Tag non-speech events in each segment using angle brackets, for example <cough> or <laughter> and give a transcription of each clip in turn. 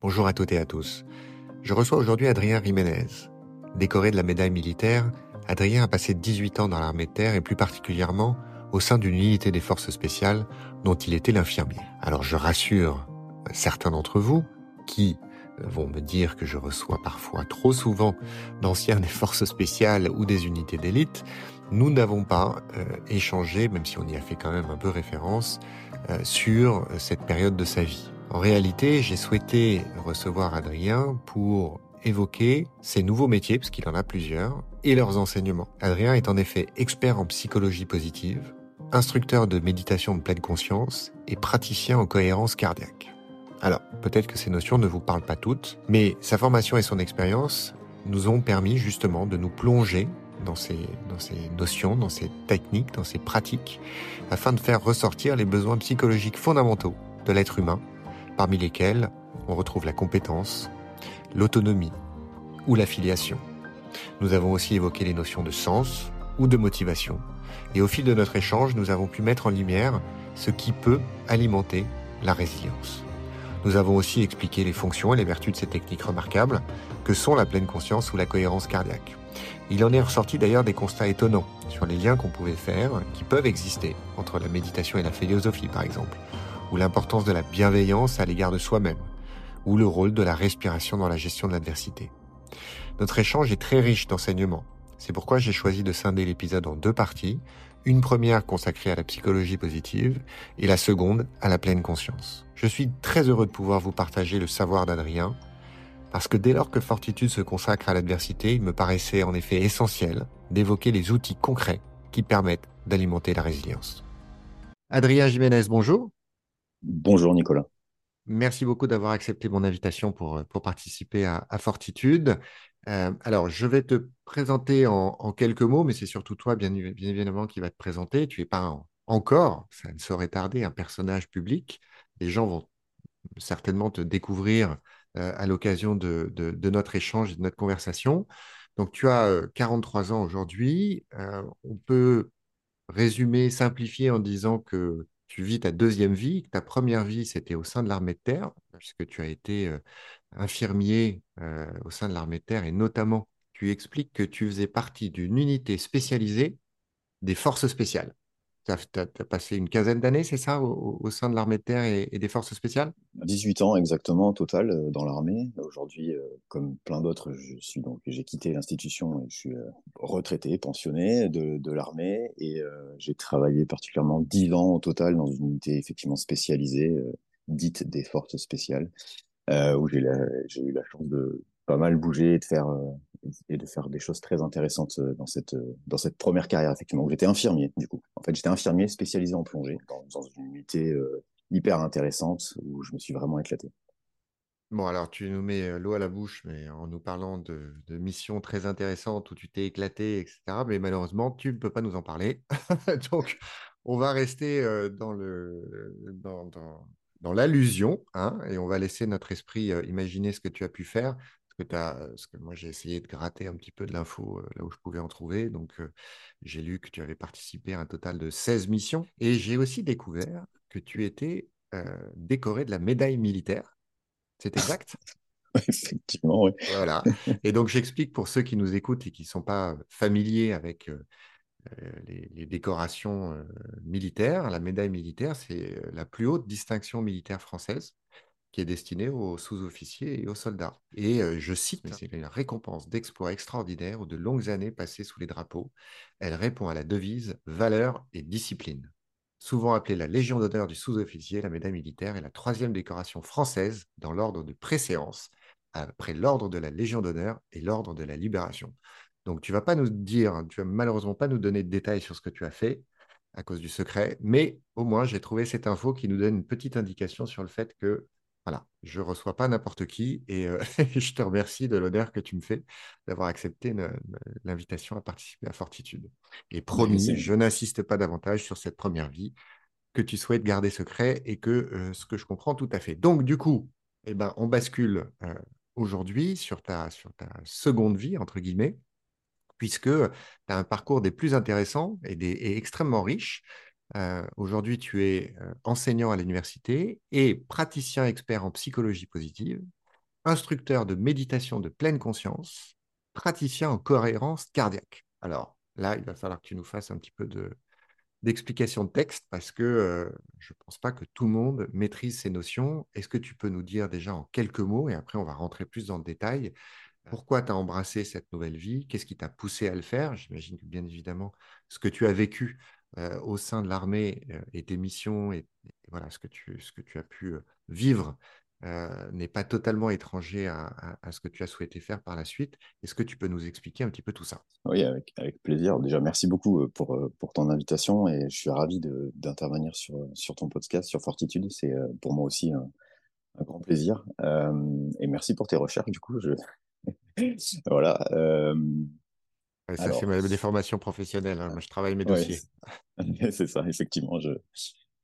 Bonjour à toutes et à tous. Je reçois aujourd'hui Adrien Jiménez. Décoré de la médaille militaire, Adrien a passé 18 ans dans l'armée de terre et plus particulièrement au sein d'une unité des forces spéciales dont il était l'infirmier. Alors je rassure certains d'entre vous qui vont me dire que je reçois parfois trop souvent d'anciens des forces spéciales ou des unités d'élite, nous n'avons pas euh, échangé, même si on y a fait quand même un peu référence, euh, sur cette période de sa vie. En réalité, j'ai souhaité recevoir Adrien pour évoquer ses nouveaux métiers, parce qu'il en a plusieurs, et leurs enseignements. Adrien est en effet expert en psychologie positive, instructeur de méditation de pleine conscience et praticien en cohérence cardiaque. Alors, peut-être que ces notions ne vous parlent pas toutes, mais sa formation et son expérience nous ont permis justement de nous plonger dans ces, dans ces notions, dans ces techniques, dans ces pratiques, afin de faire ressortir les besoins psychologiques fondamentaux de l'être humain, parmi lesquels on retrouve la compétence, l'autonomie ou l'affiliation. Nous avons aussi évoqué les notions de sens ou de motivation, et au fil de notre échange, nous avons pu mettre en lumière ce qui peut alimenter la résilience. Nous avons aussi expliqué les fonctions et les vertus de ces techniques remarquables que sont la pleine conscience ou la cohérence cardiaque. Il en est ressorti d'ailleurs des constats étonnants sur les liens qu'on pouvait faire, qui peuvent exister, entre la méditation et la philosophie par exemple, ou l'importance de la bienveillance à l'égard de soi-même, ou le rôle de la respiration dans la gestion de l'adversité. Notre échange est très riche d'enseignements. C'est pourquoi j'ai choisi de scinder l'épisode en deux parties, une première consacrée à la psychologie positive et la seconde à la pleine conscience. Je suis très heureux de pouvoir vous partager le savoir d'Adrien, parce que dès lors que Fortitude se consacre à l'adversité, il me paraissait en effet essentiel d'évoquer les outils concrets qui permettent d'alimenter la résilience. Adrien Jiménez, bonjour. Bonjour Nicolas. Merci beaucoup d'avoir accepté mon invitation pour, pour participer à, Fortitude. Euh, alors, je vais te présenter en, quelques mots, mais c'est surtout toi, bien, évidemment, qui va te présenter. Tu n'es pas encore, ça ne saurait tarder, un personnage public. Les gens vont certainement te découvrir euh, à l'occasion de, notre échange et de notre conversation. Donc, tu as 43 euh, ans aujourd'hui. on peut résumer, simplifier en disant que tu vis ta deuxième vie, ta première vie, c'était au sein de l'armée de terre, puisque tu as été infirmier au sein de l'armée de terre, et notamment, tu expliques que tu faisais partie d'une unité spécialisée des forces spéciales. Tu as, passé une quinzaine d'années, c'est ça, au, sein de l'armée de terre et, des forces spéciales? 18 ans exactement total euh, dans l'armée. Aujourd'hui, euh, comme plein d'autres, j'ai quitté l'institution et je suis euh, retraité, pensionné de, l'armée et j'ai travaillé particulièrement 10 ans au total dans une unité effectivement spécialisée, dite des forces spéciales, où j'ai eu la chance de pas mal bouger et de faire et de faire des choses très intéressantes euh, dans cette, euh, dans cette première carrière, effectivement, j'étais infirmier, du coup. En fait, j'étais infirmier spécialisé en plongée, dans, une unité euh, hyper intéressante où je me suis vraiment éclaté. Bon, alors tu nous mets l'eau à la bouche, mais en nous parlant de, missions très intéressantes où tu t'es éclaté, etc. Mais malheureusement, tu ne peux pas nous en parler. <laughs> Donc, on va rester dans le dans, dans l'allusion, hein, et on va laisser notre esprit imaginer ce que tu as pu faire que as, parce que moi j'ai essayé de gratter un petit peu de l'info là où je pouvais en trouver. Donc j'ai lu que tu avais participé à un total de 16 missions. Et j'ai aussi découvert que tu étais décoré de la médaille militaire. C'est exact? <laughs> Effectivement, oui. Voilà. <laughs> Et donc j'explique pour ceux qui nous écoutent et qui ne sont pas familiers avec les, les, décorations militaires. La médaille militaire, c'est la plus haute distinction militaire française qui est destiné aux sous-officiers et aux soldats. Et euh, je cite, c'est une récompense d'exploits extraordinaires ou de longues années passées sous les drapeaux. Elle répond à la devise valeur et discipline. Souvent appelée la Légion d'honneur du sous-officier, la médaille militaire est la troisième décoration française dans l'ordre de préséance, après l'ordre de la Légion d'honneur et l'ordre de la libération. Donc tu vas pas nous dire, tu vas malheureusement pas nous donner de détails sur ce que tu as fait à cause du secret, mais au moins j'ai trouvé cette info qui nous donne une petite indication sur le fait que voilà, je ne reçois pas n'importe qui et euh, <laughs> je te remercie de l'honneur que tu me fais d'avoir accepté l'invitation à participer à Fortitude. Et promis, je n'insiste pas davantage sur cette première vie que tu souhaites garder secret et que euh, ce que je comprends tout à fait. Donc, du coup, eh ben, on bascule euh, aujourd'hui sur ta, sur ta seconde vie, entre guillemets, puisque tu as un parcours des plus intéressants et, des, et extrêmement riche. Euh, aujourd'hui, tu es euh, enseignant à l'université et praticien expert en psychologie positive. instructeur de méditation de pleine conscience, praticien en cohérence cardiaque. Alors là, il va falloir que tu nous fasses un petit peu de, d'explication de texte parce que euh, je ne pense pas que tout le monde maîtrise ces notions. Est-ce que tu peux nous dire déjà en quelques mots, et après on va rentrer plus dans le détail, pourquoi tu as embrassé cette nouvelle vie? Qu'est-ce qui t'a poussé à le faire? J'imagine que bien évidemment, ce que tu as vécu euh, au sein de l'armée euh, et tes missions et, voilà ce que tu, ce que tu as pu vivre euh, n'est pas totalement étranger à, ce que tu as souhaité faire par la suite. Est-ce que tu peux nous expliquer un petit peu tout ça? Oui, avec, plaisir. Déjà, merci beaucoup pour, pour ton invitation et je suis ravi d'intervenir sur, sur ton podcast, sur Fortitude. C'est pour moi aussi un, grand plaisir. et merci pour tes recherches, du coup. <laughs> Voilà. Ça, c'est des formations professionnelles. Hein. Moi, je travaille mes dossiers. <laughs> c'est ça, effectivement.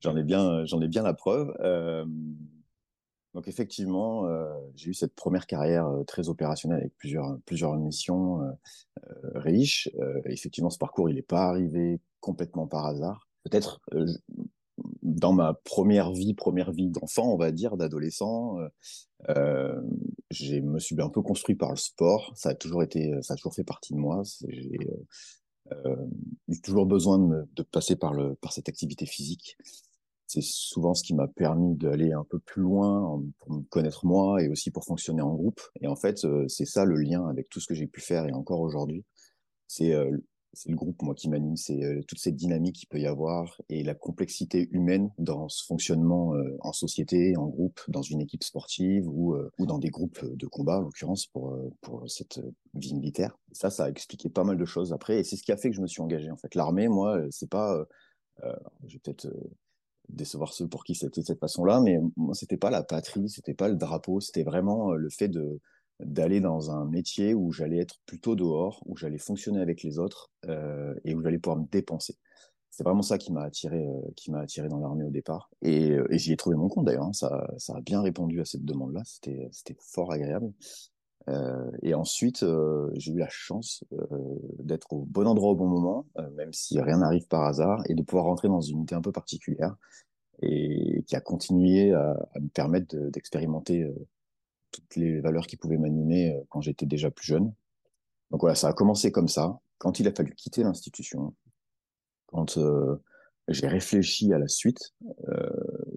J'en ai, bien, ai bien la preuve. Donc effectivement, euh, j'ai eu cette première carrière très opérationnelle avec plusieurs, plusieurs missions euh, riches. effectivement, ce parcours, il n'est pas arrivé complètement par hasard. Peut-être dans ma première vie, première vie d'enfant, on va dire, d'adolescent, euh, je me suis un peu construit par le sport. Ça a toujours été, ça a toujours fait partie de moi. J'ai euh, eu toujours besoin de, passer par le, par cette activité physique c'est souvent ce qui m'a permis d'aller un peu plus loin pour me connaître moi et aussi pour fonctionner en groupe. Et en fait, euh, c'est ça le lien avec tout ce que j'ai pu faire et encore aujourd'hui. C'est euh, le groupe, moi, qui m'anime, c'est euh, toute cette dynamique qu'il peut y avoir et la complexité humaine dans ce fonctionnement en société, en groupe, dans une équipe sportive ou, ou dans des groupes de combat, en l'occurrence, pour, pour cette vie militaire. Ça, ça a expliqué pas mal de choses après et c'est ce qui a fait que je me suis engagé. En fait, l'armée, moi, c'est pas... j'ai peut-être décevoir ceux pour qui c'était de cette façon-là, mais moi, c'était pas la patrie, c'était pas le drapeau, c'était vraiment euh, le fait de d'aller dans un métier où j'allais être plutôt dehors, où j'allais fonctionner avec les autres euh, et où j'allais pouvoir me dépenser. C'est vraiment ça qui m'a attiré, euh, qui m'a attiré dans l'armée au départ. Et, euh, et j'y ai trouvé mon compte d'ailleurs. Hein. Ça, ça a bien répondu à cette demande-là. C'était, c'était fort agréable. Euh, et ensuite, euh, j'ai eu la chance euh, d'être au bon endroit au bon moment, même si rien n'arrive par hasard, et de pouvoir rentrer dans une unité un peu particulière et qui a continué à, me permettre d'expérimenter toutes les valeurs qui pouvaient m'animer quand j'étais déjà plus jeune. Donc voilà, ça a commencé comme ça. Quand il a fallu quitter l'institution, quand j'ai réfléchi à la suite,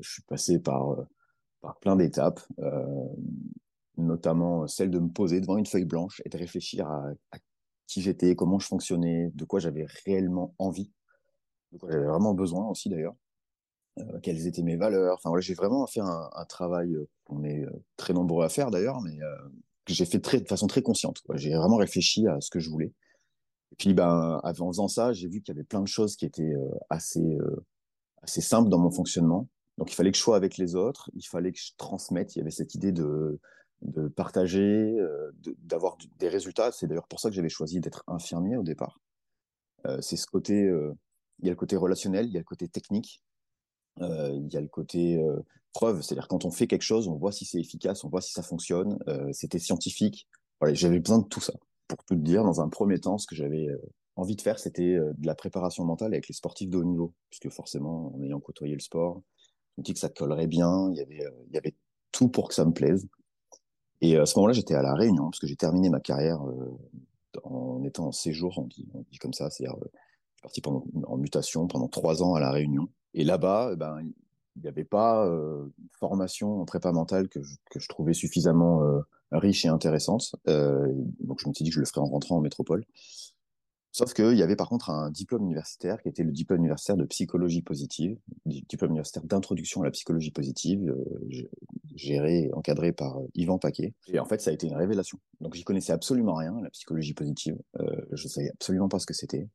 je suis passé par, par plein d'étapes notamment celle de me poser devant une feuille blanche et de réfléchir à, qui j'étais, comment je fonctionnais, de quoi j'avais réellement envie, de quoi j'avais vraiment besoin aussi d'ailleurs, euh, quelles étaient mes valeurs. Enfin j'ai vraiment fait un, travail euh, qu'on est euh, très nombreux à faire d'ailleurs, mais que j'ai fait de façon très consciente. J'ai vraiment réfléchi à ce que je voulais. Et puis, ben, en faisant ça, j'ai vu qu'il y avait plein de choses qui étaient assez, assez simples dans mon fonctionnement. Donc, il fallait que je sois avec les autres, il fallait que je transmette. Il y avait cette idée de, de partager, d'avoir des résultats. C'est d'ailleurs pour ça que j'avais choisi d'être infirmier au départ. C'est ce côté, il y a le côté relationnel, il y a le côté technique, il y a le côté preuve, c'est-à-dire quand on fait quelque chose, on voit si c'est efficace, on voit si ça fonctionne. C'était scientifique. Voilà, j'avais besoin de tout ça. Pour tout dire, dans un premier temps, ce que j'avais envie de faire, c'était de la préparation mentale avec les sportifs de haut niveau, puisque forcément, en ayant côtoyé le sport, je me dis que ça collerait bien. Il y avait, il y avait tout pour que ça me plaise. Et à ce moment-là, j'étais à la Réunion parce que j'ai terminé ma carrière euh, en étant en séjour, on dit, on dit comme ça, c'est-à-dire euh, parti pendant, en mutation pendant trois ans à la Réunion. Et là-bas, eh ben il n'y avait pas euh, une formation en prépa mentale que je, que je trouvais suffisamment euh, riche et intéressante. Euh, donc je me suis dit que je le ferais en rentrant en métropole. Sauf qu'il y avait par contre un diplôme universitaire qui était le diplôme universitaire de psychologie positive, diplôme universitaire d'introduction à la psychologie positive, euh, géré et encadré par Yvan Paquet. Et en fait, ça a été une révélation. Donc, j'y connaissais absolument rien, la psychologie positive. Je savais absolument pas ce que c'était.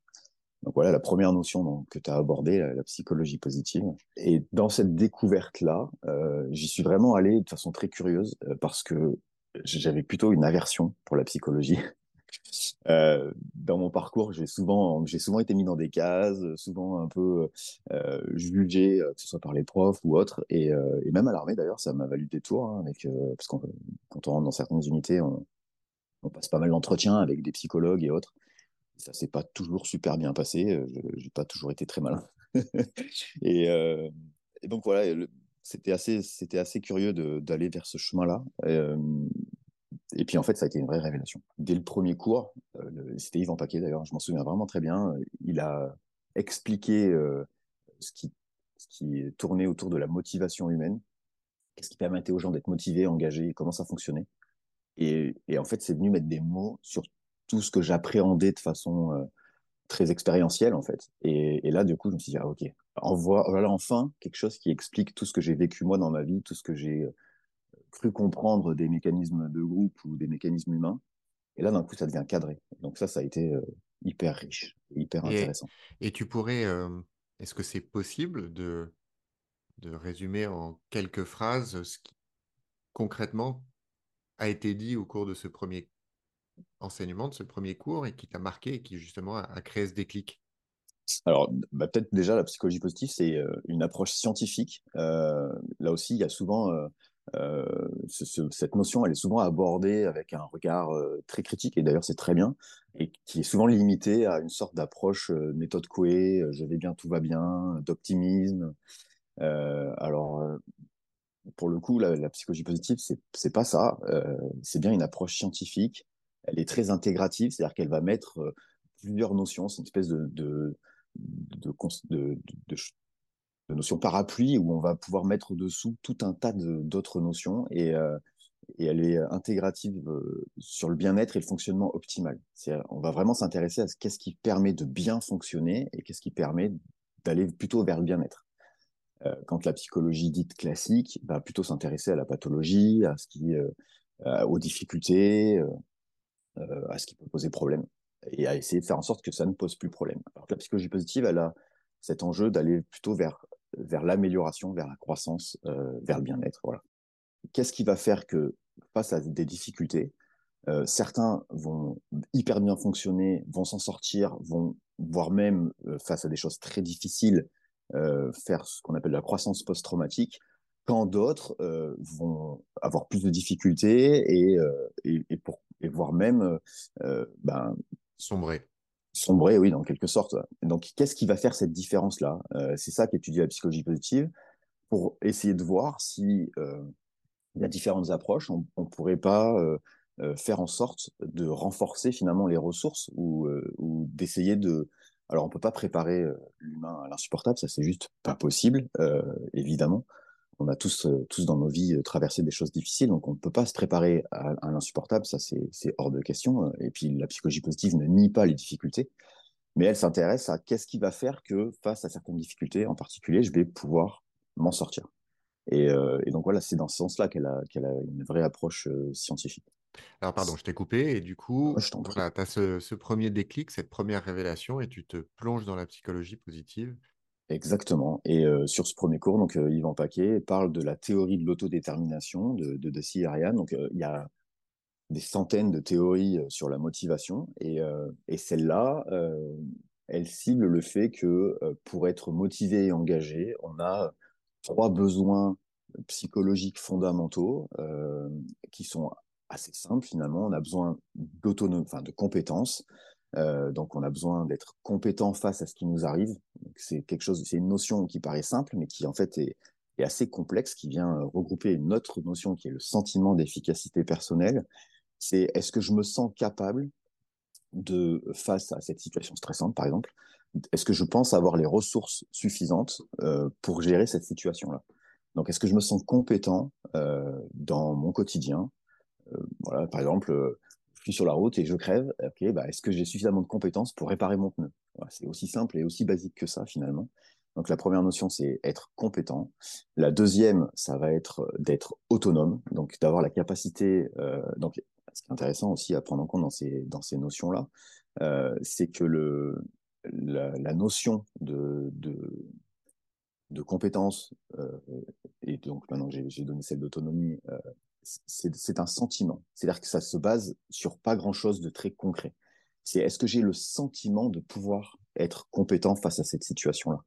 Donc voilà la première notion que tu as abordée, la, psychologie positive. Et dans cette découverte-là, euh, j'y suis vraiment allé de façon très curieuse euh, parce que j'avais plutôt une aversion pour la psychologie. <laughs> Euh, dans mon parcours, j'ai souvent, été mis dans des cases, souvent un peu jugé, que ce soit par les profs ou autres, et, même à l'armée d'ailleurs, ça m'a valu des tours, hein, parce que quand on rentre dans certaines unités, on passe pas mal d'entretiens avec des psychologues et autres. Ça s'est pas toujours super bien passé, j'ai pas toujours été très malin. <laughs> et, et, donc voilà, c'était assez, c'était assez curieux d'aller vers ce chemin-là. et puis en fait, ça a été une vraie révélation. Dès le premier cours, euh, c'était Yvan Paquet d'ailleurs, je m'en souviens vraiment très bien, il a expliqué ce, qui, ce qui tournait autour de la motivation humaine, qu'est-ce qui permettait aux gens d'être motivés, engagés, comment ça fonctionnait. Et, et en fait, c'est venu mettre des mots sur tout ce que j'appréhendais de façon très expérientielle en fait. Et, et, là, du coup, je me suis dit, ah, ok, voilà enfin quelque chose qui explique tout ce que j'ai vécu moi dans ma vie, tout ce que j'ai cru comprendre des mécanismes de groupe ou des mécanismes humains. Et là, d'un coup, ça devient cadré. Donc ça, ça a été euh, hyper riche, hyper intéressant. Et tu pourrais, euh, est-ce que c'est possible de, de résumer en quelques phrases ce qui concrètement a été dit au cours de ce premier enseignement, de ce premier cours, et qui t'a marqué et qui justement a, créé ce déclic? Alors, bah, peut-être déjà, la psychologie positive, c'est euh, une approche scientifique. là aussi, il y a souvent euh, cette notion, elle est souvent abordée avec un regard euh, très critique, et d'ailleurs c'est très bien, et qui est souvent limitée à une sorte d'approche euh, méthode Coué, je vais bien, tout va bien, d'optimisme. alors, pour le coup, la, psychologie positive, c'est pas ça. c'est bien une approche scientifique. Elle est très intégrative, c'est-à-dire qu'elle va mettre plusieurs notions. C'est une espèce de, notions parapluie où on va pouvoir mettre dessous tout un tas d'autres notions et, euh, et, elle est intégrative euh, sur le bien-être et le fonctionnement optimal. On va vraiment s'intéresser à ce qu'est-ce qui permet de bien fonctionner et qu'est-ce qui permet d'aller plutôt vers le bien-être. Euh, quand la psychologie dite classique va plutôt s'intéresser à la pathologie, à ce qui, aux difficultés, à ce qui peut poser problème et à essayer de faire en sorte que ça ne pose plus problème. Alors la psychologie positive, elle a cet enjeu d'aller plutôt vers vers l'amélioration, vers la croissance, euh, vers le bien-être. Voilà. Qu'est-ce qui va faire que face à des difficultés, euh, certains vont hyper bien fonctionner, vont s'en sortir, vont voire même euh, face à des choses très difficiles faire ce qu'on appelle la croissance post-traumatique, quand d'autres vont avoir plus de difficultés et, et, pour, et voire même ben, sombrer sombrer, oui, dans quelque sorte. Donc, qu'est-ce qui va faire cette différence-là? Euh, C'est ça qu'étudie la psychologie positive pour essayer de voir si euh, il y a différentes approches. On ne pourrait pas euh, faire en sorte de renforcer finalement les ressources ou, ou d'essayer de. Alors, on peut pas préparer l'humain à l'insupportable, ça c'est juste pas possible, évidemment on a tous, euh, tous dans nos vies euh, traversé des choses difficiles, donc on ne peut pas se préparer à, l'insupportable, ça c'est hors de question. Euh, et puis la psychologie positive ne nie pas les difficultés, mais elle s'intéresse à qu'est-ce qui va faire que face à certaines difficultés en particulier, je vais pouvoir m'en sortir. Et, donc voilà, c'est dans ce sens-là qu'elle a, une vraie approche scientifique. Alors pardon, je t'ai coupé et du coup, tu as ce, ce, premier déclic, cette première révélation et tu te plonges dans la psychologie positive Exactement. Et euh, sur ce premier cours, donc euh, Yvan Paquet parle de la théorie de l'autodétermination de, de et Ariane. Donc euh, il y a des centaines de théories sur la motivation et, et celle-là, elle cible le fait que pour être motivé et engagé, on a trois besoins psychologiques fondamentaux qui sont assez simples finalement. On a besoin d'autonomie, enfin de compétences, euh, donc, on a besoin d'être compétent face à ce qui nous arrive. C'est quelque chose, c'est une notion qui paraît simple, mais qui en fait est, assez complexe, qui vient euh, regrouper une autre notion qui est le sentiment d'efficacité personnelle. C'est est-ce que je me sens capable de face à cette situation stressante, par exemple, est-ce que je pense avoir les ressources suffisantes euh, pour gérer cette situation-là? Donc, est-ce que je me sens compétent euh, dans mon quotidien? Euh, Voilà, par exemple je suis sur la route et je crève, ok, bah, est-ce que j'ai suffisamment de compétences pour réparer mon pneu? C'est aussi simple et aussi basique que ça finalement. Donc la première notion, c'est être compétent. La deuxième, ça va être d'être autonome, donc d'avoir la capacité. Euh, donc ce qui est intéressant aussi à prendre en compte dans ces dans ces notions-là, euh, c'est que le la, notion de, de de compétence euh, et donc maintenant j'ai donné celle d'autonomie, euh, c'est un sentiment. C'est-à-dire que ça se base sur pas grand-chose de très concret. C'est est-ce que j'ai le sentiment de pouvoir être compétent face à cette situation-là?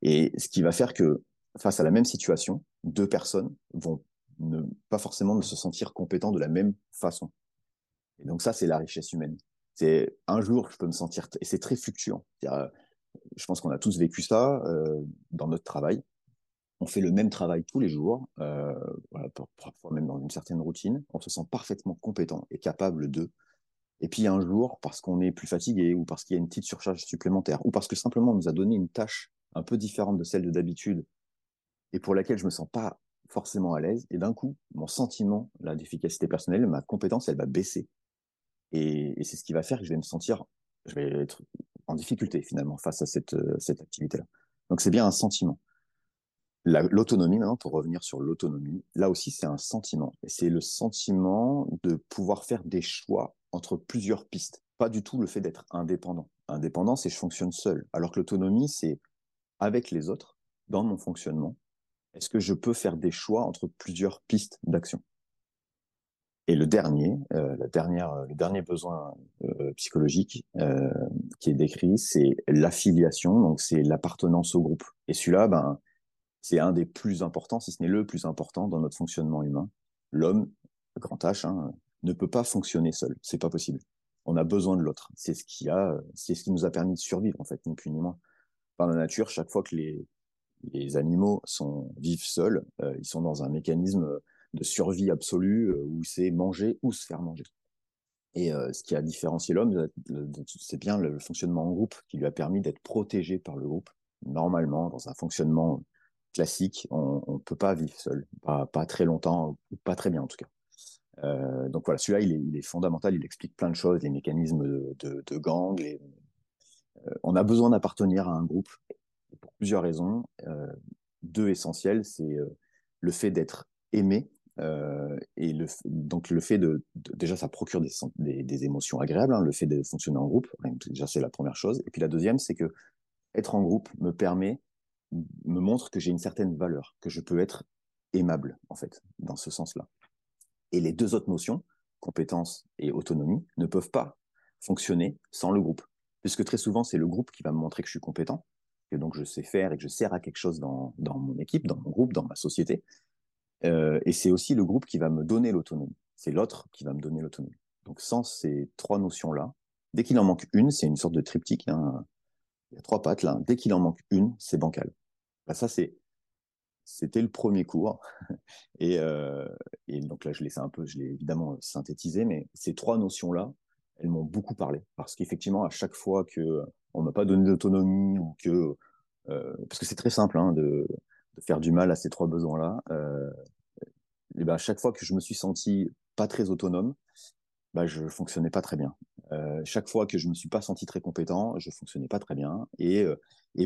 Et ce qui va faire que face à la même situation, deux personnes vont ne pas forcément se sentir compétents de la même façon. Et donc ça, c'est la richesse humaine. C'est un jour, je peux me sentir et c'est très fluctuant. Je pense qu'on a tous vécu ça euh, dans notre travail on fait le même travail tous les jours, euh, parfois même dans une certaine routine, on se sent parfaitement compétent et capable de. Et puis un jour, parce qu'on est plus fatigué, ou parce qu'il y a une petite surcharge supplémentaire, ou parce que simplement on nous a donné une tâche un peu différente de celle de d'habitude, et pour laquelle je me sens pas forcément à l'aise, et d'un coup, mon sentiment d'efficacité personnelle, ma compétence, elle va baisser. Et, et c'est ce qui va faire que je vais me sentir, je vais être en difficulté finalement face à cette, cette activité-là. Donc c'est bien un sentiment. L'autonomie, maintenant, pour revenir sur l'autonomie, là aussi, c'est un sentiment. Et c'est le sentiment de pouvoir faire des choix entre plusieurs pistes. Pas du tout le fait d'être indépendant. Indépendant, c'est je fonctionne seul. Alors que l'autonomie, c'est avec les autres, dans mon fonctionnement, est-ce que je peux faire des choix entre plusieurs pistes d'action? Et le dernier, euh, la dernière, le dernier besoin euh, psychologique euh, qui est décrit, c'est l'affiliation, donc c'est l'appartenance au groupe. Et celui-là, ben, c'est un des plus importants, si ce n'est le plus important dans notre fonctionnement humain. L'homme, grand H, hein, ne peut pas fonctionner seul. C'est pas possible. On a besoin de l'autre. C'est ce qui a, c'est ce qui nous a permis de survivre, en fait, ni plus ni moins. Dans la nature, chaque fois que les, les animaux sont, vivent seuls, euh, ils sont dans un mécanisme de survie absolue euh, où c'est manger ou se faire manger. Et euh, ce qui a différencié l'homme, c'est bien le fonctionnement en groupe qui lui a permis d'être protégé par le groupe. Normalement, dans un fonctionnement classique, on ne peut pas vivre seul, pas, très longtemps, ou pas très bien en tout cas. Euh, donc voilà, celui-là, il est, fondamental, il explique plein de choses, les mécanismes de, gang. Euh, on a besoin d'appartenir à un groupe pour plusieurs raisons. Euh, deux essentielles, c'est le fait d'être aimé. Et donc le fait de, déjà ça procure des émotions agréables, hein, le fait de fonctionner en groupe, déjà c'est la première chose. Et puis la deuxième, c'est que être en groupe me permet me montre que j'ai une certaine valeur, que je peux être aimable, en fait, dans ce sens-là. Et les deux autres notions, compétence et autonomie, ne peuvent pas fonctionner sans le groupe. Puisque très souvent, c'est le groupe qui va me montrer que je suis compétent, que donc je sais faire et que je sers à quelque chose dans, mon équipe, dans mon groupe, dans ma société. Euh, et c'est aussi le groupe qui va me donner l'autonomie. C'est l'autre qui va me donner l'autonomie. Donc sans ces trois notions-là, dès qu'il en manque une, c'est une sorte de triptyque, hein, il y a trois pattes là, dès qu'il en manque une, c'est bancal. Bah, ça, c'est, c'était le premier cours. <laughs> Et, euh, et, donc là, je l'ai un peu, je l'ai évidemment synthétisé, mais ces trois notions-là, elles m'ont beaucoup parlé. Parce qu'effectivement, à chaque fois que on m'a pas donné d'autonomie ou que, euh, parce que c'est très simple hein, de, faire du mal à ces trois besoins-là, euh, et ben à chaque fois que je me suis senti pas très autonome, bah, je fonctionnais pas très bien. Euh, chaque fois que je me suis pas senti très compétent, je fonctionnais pas très bien. Et, euh,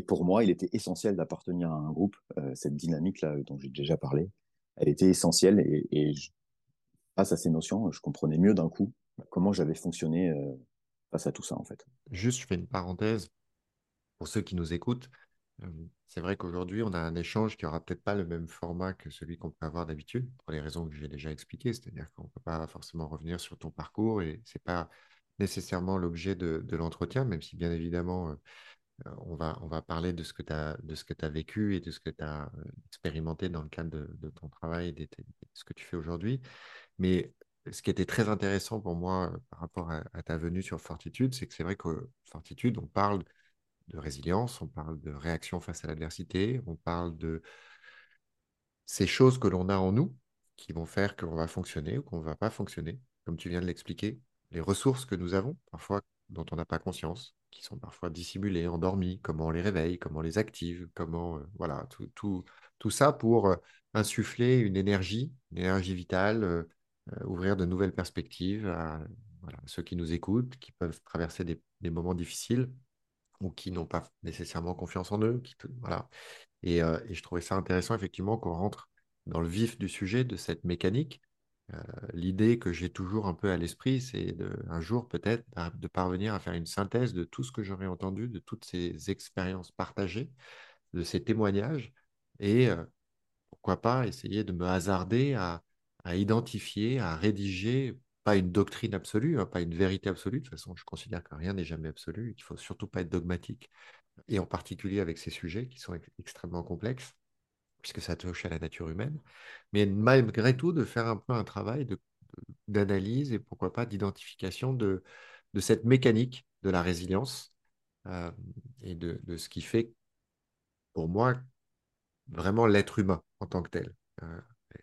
pour moi, il était essentiel d'appartenir à un groupe. Euh, cette dynamique-là dont j'ai déjà parlé, elle était essentielle. Et, face à ces notions, je comprenais mieux d'un coup comment j'avais fonctionné face à tout ça, en fait. Juste, je fais une parenthèse pour ceux qui nous écoutent. C'est vrai qu'aujourd'hui, on a un échange qui aura peut-être pas le même format que celui qu'on peut avoir d'habitude, pour les raisons que j'ai déjà expliquées. C'est-à-dire qu'on ne peut pas forcément revenir sur ton parcours et ce n'est pas nécessairement l'objet de, l'entretien, même si bien évidemment, euh, on, va, on va parler de ce que tu as, vécu et de ce que tu as euh, expérimenté dans le cadre de, ton travail et de, ce que tu fais aujourd'hui. Mais ce qui était très intéressant pour moi euh, par rapport à, à ta venue sur Fortitude, c'est que c'est vrai que Fortitude, on parle de résilience, on parle de réaction face à l'adversité, on parle de ces choses que l'on a en nous qui vont faire qu'on va fonctionner ou qu'on ne va pas fonctionner, comme tu viens de l'expliquer, les ressources que nous avons, parfois dont on n'a pas conscience, qui sont parfois dissimulées, endormies, comment on les réveille, comment on les active, comment, euh, voilà, tout, tout, tout, ça pour euh, insuffler une énergie, une énergie vitale, euh, ouvrir de nouvelles perspectives à ceux qui nous écoutent, qui peuvent traverser des, moments difficiles ou qui n'ont pas nécessairement confiance en eux. Qui, voilà. Et, et, je trouvais ça intéressant, effectivement, qu'on rentre dans le vif du sujet de cette mécanique. Euh, L'idée que j'ai toujours un peu à l'esprit, c'est un jour peut-être de parvenir à faire une synthèse de tout ce que j'aurais entendu, de toutes ces expériences partagées, de ces témoignages, et euh, pourquoi pas essayer de me hasarder à, identifier, à rédiger pas une doctrine absolue, hein, pas une vérité absolue. De toute façon, je considère que rien n'est jamais absolu, qu'il faut surtout pas être dogmatique, et en particulier avec ces sujets qui sont ex extrêmement complexes, puisque ça touche à la nature humaine. Mais malgré tout, de faire un peu un travail d'analyse et pourquoi pas d'identification de, cette mécanique de la résilience euh, et de, ce qui fait, pour moi, vraiment l'être humain en tant que tel,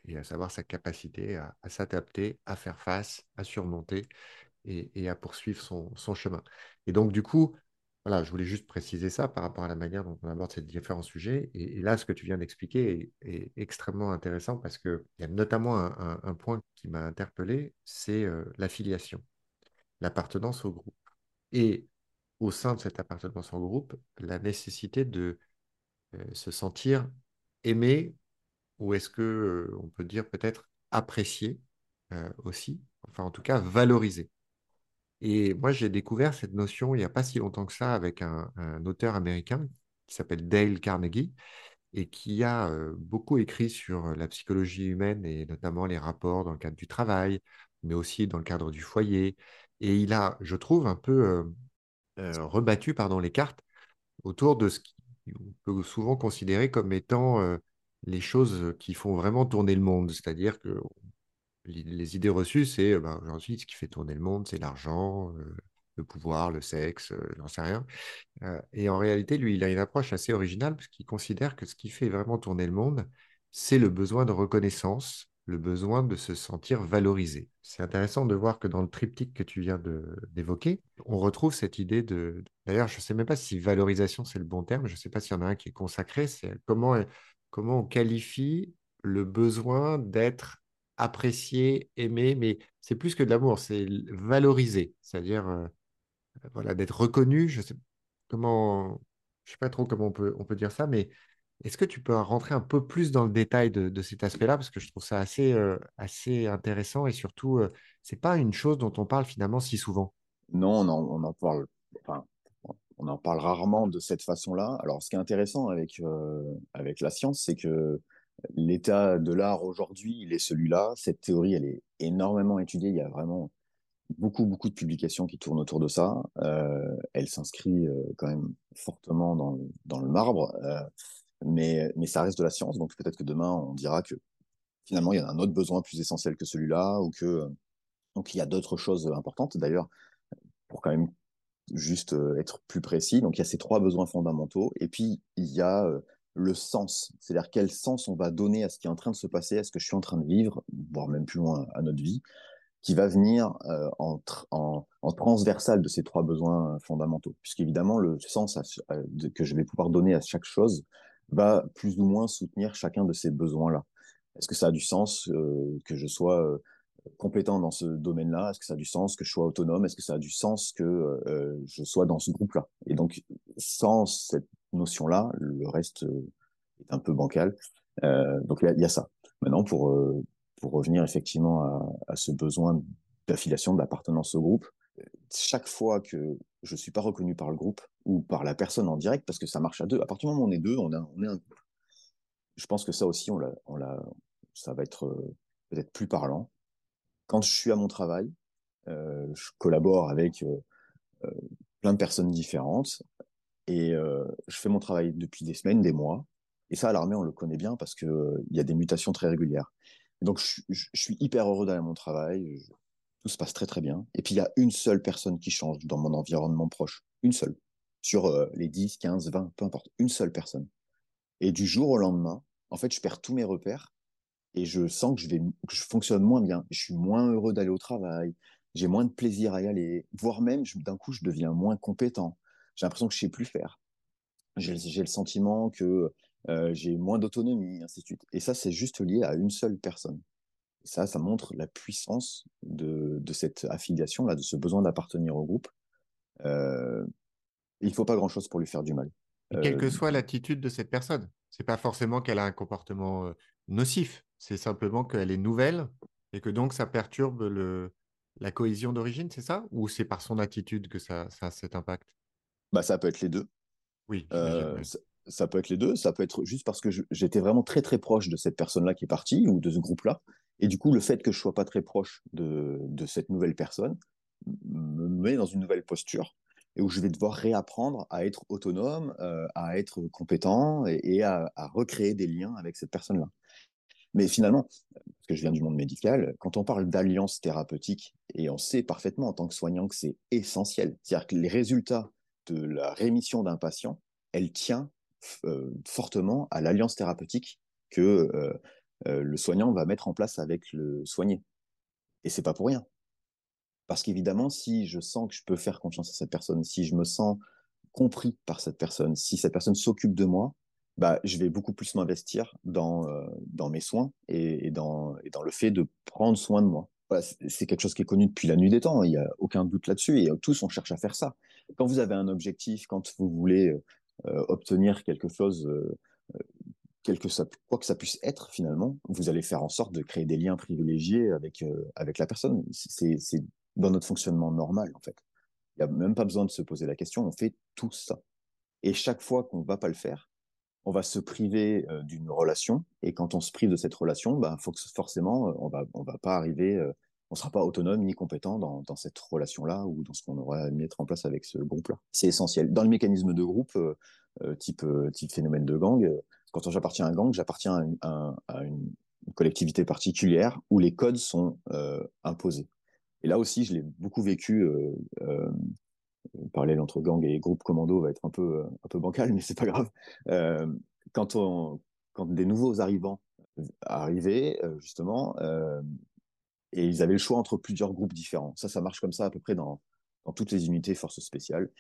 et à savoir sa capacité à, s'adapter, à faire face, à surmonter et, à poursuivre son, son, chemin. Et donc, du coup, voilà, je voulais juste préciser ça par rapport à la manière dont on aborde ces différents sujets. Et, là, ce que tu viens d'expliquer est, extrêmement intéressant parce qu'il y a notamment un, point qui m'a interpellé, c'est euh, l'affiliation, l'appartenance au groupe. Et au sein de cette appartenance au groupe, la nécessité de euh, se sentir aimé, ou est-ce que euh, on peut dire peut-être apprécié aussi, enfin en tout cas valorisé. Et moi, j'ai découvert cette notion il n'y a pas si longtemps que ça avec un, auteur américain qui s'appelle Dale Carnegie et qui a beaucoup écrit sur la psychologie humaine et notamment les rapports dans le cadre du travail, mais aussi dans le cadre du foyer. Et il a, je trouve, un peu euh, rebattu pardon, les cartes autour de ce qu'on peut souvent considérer comme étant les choses qui font vraiment tourner le monde. C'est-à-dire que les idées reçues, c'est euh, ben, aujourd'hui, ce qui fait tourner le monde, c'est l'argent, euh, le pouvoir, le sexe, euh, j'en sais rien. et en réalité, lui, il a une approche assez originale parce qu'il considère que ce qui fait vraiment tourner le monde, c'est le besoin de reconnaissance, le besoin de se sentir valorisé. C'est intéressant de voir que dans le triptyque que tu viens d'évoquer, on retrouve cette idée de... D'ailleurs, je ne sais même pas si valorisation, c'est le bon terme, je ne sais pas s'il y en a un qui est consacré, c'est comment, comment on qualifie le besoin d'être apprécier, aimer, mais c'est plus que de l'amour, c'est valoriser, c'est-à-dire euh, voilà, d'être reconnu. Je sais comment, je sais pas trop comment on peut, on peut dire ça, mais est-ce que tu peux rentrer un peu plus dans le détail de, cet aspect-là? Parce que je trouve ça assez, euh, assez intéressant et surtout, euh, c'est pas une chose dont on parle finalement si souvent. Non, on en, on en parle. Enfin, on en parle rarement de cette façon-là. Alors, ce qui est intéressant avec, avec la science, c'est que l'état de l'art aujourd'hui, il est celui-là. Cette théorie, elle est énormément étudiée. Il y a vraiment beaucoup, beaucoup de publications qui tournent autour de ça. Euh, elle s'inscrit euh, quand même fortement dans, dans le marbre, euh, mais, mais ça reste de la science. Donc peut-être que demain, on dira que finalement, il y a un autre besoin plus essentiel que celui-là, ou que donc il y a d'autres choses importantes. D'ailleurs, pour quand même juste être plus précis, donc il y a ces trois besoins fondamentaux, et puis il y a le sens, c'est-à-dire quel sens on va donner à ce qui est en train de se passer, à ce que je suis en train de vivre, voire même plus loin à notre vie, qui va venir euh, en, transversal de ces trois besoins fondamentaux. Puisqu'évidemment, le sens que je vais pouvoir donner à chaque chose va plus ou moins soutenir chacun de ces besoins-là. Est-ce que ça a du sens euh, que je sois euh, compétent dans ce domaine-là? Est-ce que ça a du sens que je sois autonome? Est-ce que ça a du sens que je sois dans ce groupe-là? Et donc, sans cette notion-là. Le reste euh, est un peu bancal. Euh, donc il y, a ça. Maintenant, pour, euh, pour revenir effectivement à, ce besoin d'affiliation, d'appartenance au groupe, chaque fois que je suis pas reconnu par le groupe ou par la personne en direct, parce que ça marche à deux, à partir du moment où on est deux, on, on est un groupe. Je pense que ça aussi, on on ça va être peut-être plus parlant. Quand je suis à mon travail, je collabore avec plein de personnes différentes. Et euh, je fais mon travail depuis des semaines, des mois. Et ça, à l'armée, on le connaît bien parce qu'il euh, y a des mutations très régulières. Donc, je, suis hyper heureux d'aller à mon travail. tout se passe très, très bien. Et puis, il y a une seule personne qui change dans mon environnement proche. Une seule. Sur euh, les 10, 15, 20, peu importe. Une seule personne. Et du jour au lendemain, en fait, je perds tous mes repères et je sens que je, vais, que je fonctionne moins bien. Je suis moins heureux d'aller au travail. J'ai moins de plaisir à y aller. Voire même, d'un coup, je deviens moins compétent j'ai l'impression que je sais plus faire. J'ai le sentiment que euh, j'ai moins d'autonomie, ainsi de suite. Et ça, c'est juste lié à une seule personne. Et ça, ça montre la puissance de, de cette affiliation, là, de ce besoin d'appartenir au groupe. Euh, il ne faut pas grand-chose pour lui faire du mal. quelle que euh, soit l'attitude de cette personne, c'est pas forcément qu'elle a un comportement nocif, c'est simplement qu'elle est nouvelle et que donc ça perturbe le, la cohésion d'origine, c'est ça? Ou c'est par son attitude que ça, ça a cet impact? Bah, ça peut être les deux. Oui. Euh, ça, peut être les deux. Ça peut être juste parce que j'étais vraiment très très proche de cette personne-là qui est partie ou de ce groupe-là. Et du coup, le fait que je sois pas très proche de, de cette nouvelle personne me met dans une nouvelle posture et où je vais devoir réapprendre à être autonome, euh, à être compétent et, à, à, recréer des liens avec cette personne-là. Mais finalement, parce que je viens du monde médical, quand on parle d'alliance thérapeutique, et on sait parfaitement en tant que soignant que c'est essentiel, c'est-à-dire que les résultats de la rémission d'un patient, elle tient fortement à l'alliance thérapeutique que le soignant va mettre en place avec le soigné. Et c'est pas pour rien. Parce qu'évidemment, si je sens que je peux faire confiance à cette personne, si je me sens compris par cette personne, si cette personne s'occupe de moi, bah, je vais beaucoup plus m'investir dans, euh, mes soins et, dans, et dans le fait de prendre soin de moi. c'est quelque chose qui est connu depuis la nuit des temps, il n'y a aucun doute là-dessus, et tous on cherche à faire ça. Quand vous avez un objectif, quand vous voulez euh, obtenir quelque chose, euh, ça, quoi que ça puisse être finalement, vous allez faire en sorte de créer des liens privilégiés avec, avec la personne. C'est dans notre fonctionnement normal en fait. Il n'y a même pas besoin de se poser la question, on fait tout ça. Et chaque fois qu'on ne va pas le faire, on va se priver euh, d'une relation. Et quand on se prive de cette relation, bah, faut que forcément, euh, on va, on va pas arriver, euh, on sera pas autonome ni compétent dans, cette relation-là ou dans ce qu'on aurait à mettre en place avec ce groupe-là. C'est essentiel. Dans le mécanisme de groupe, type, type phénomène de gang, quand j'appartiens à un gang, j'appartiens à, une collectivité particulière où les codes sont imposés. Et là aussi, je l'ai beaucoup vécu le parallèle entre gang et groupe commando va être un peu, un peu bancal, mais c'est pas grave. Euh, quand, quand des nouveaux arrivants arrivaient, euh, justement, euh, et ils avaient le choix entre plusieurs groupes différents. Ça, ça marche comme ça à peu près dans, toutes les unités forces spéciales.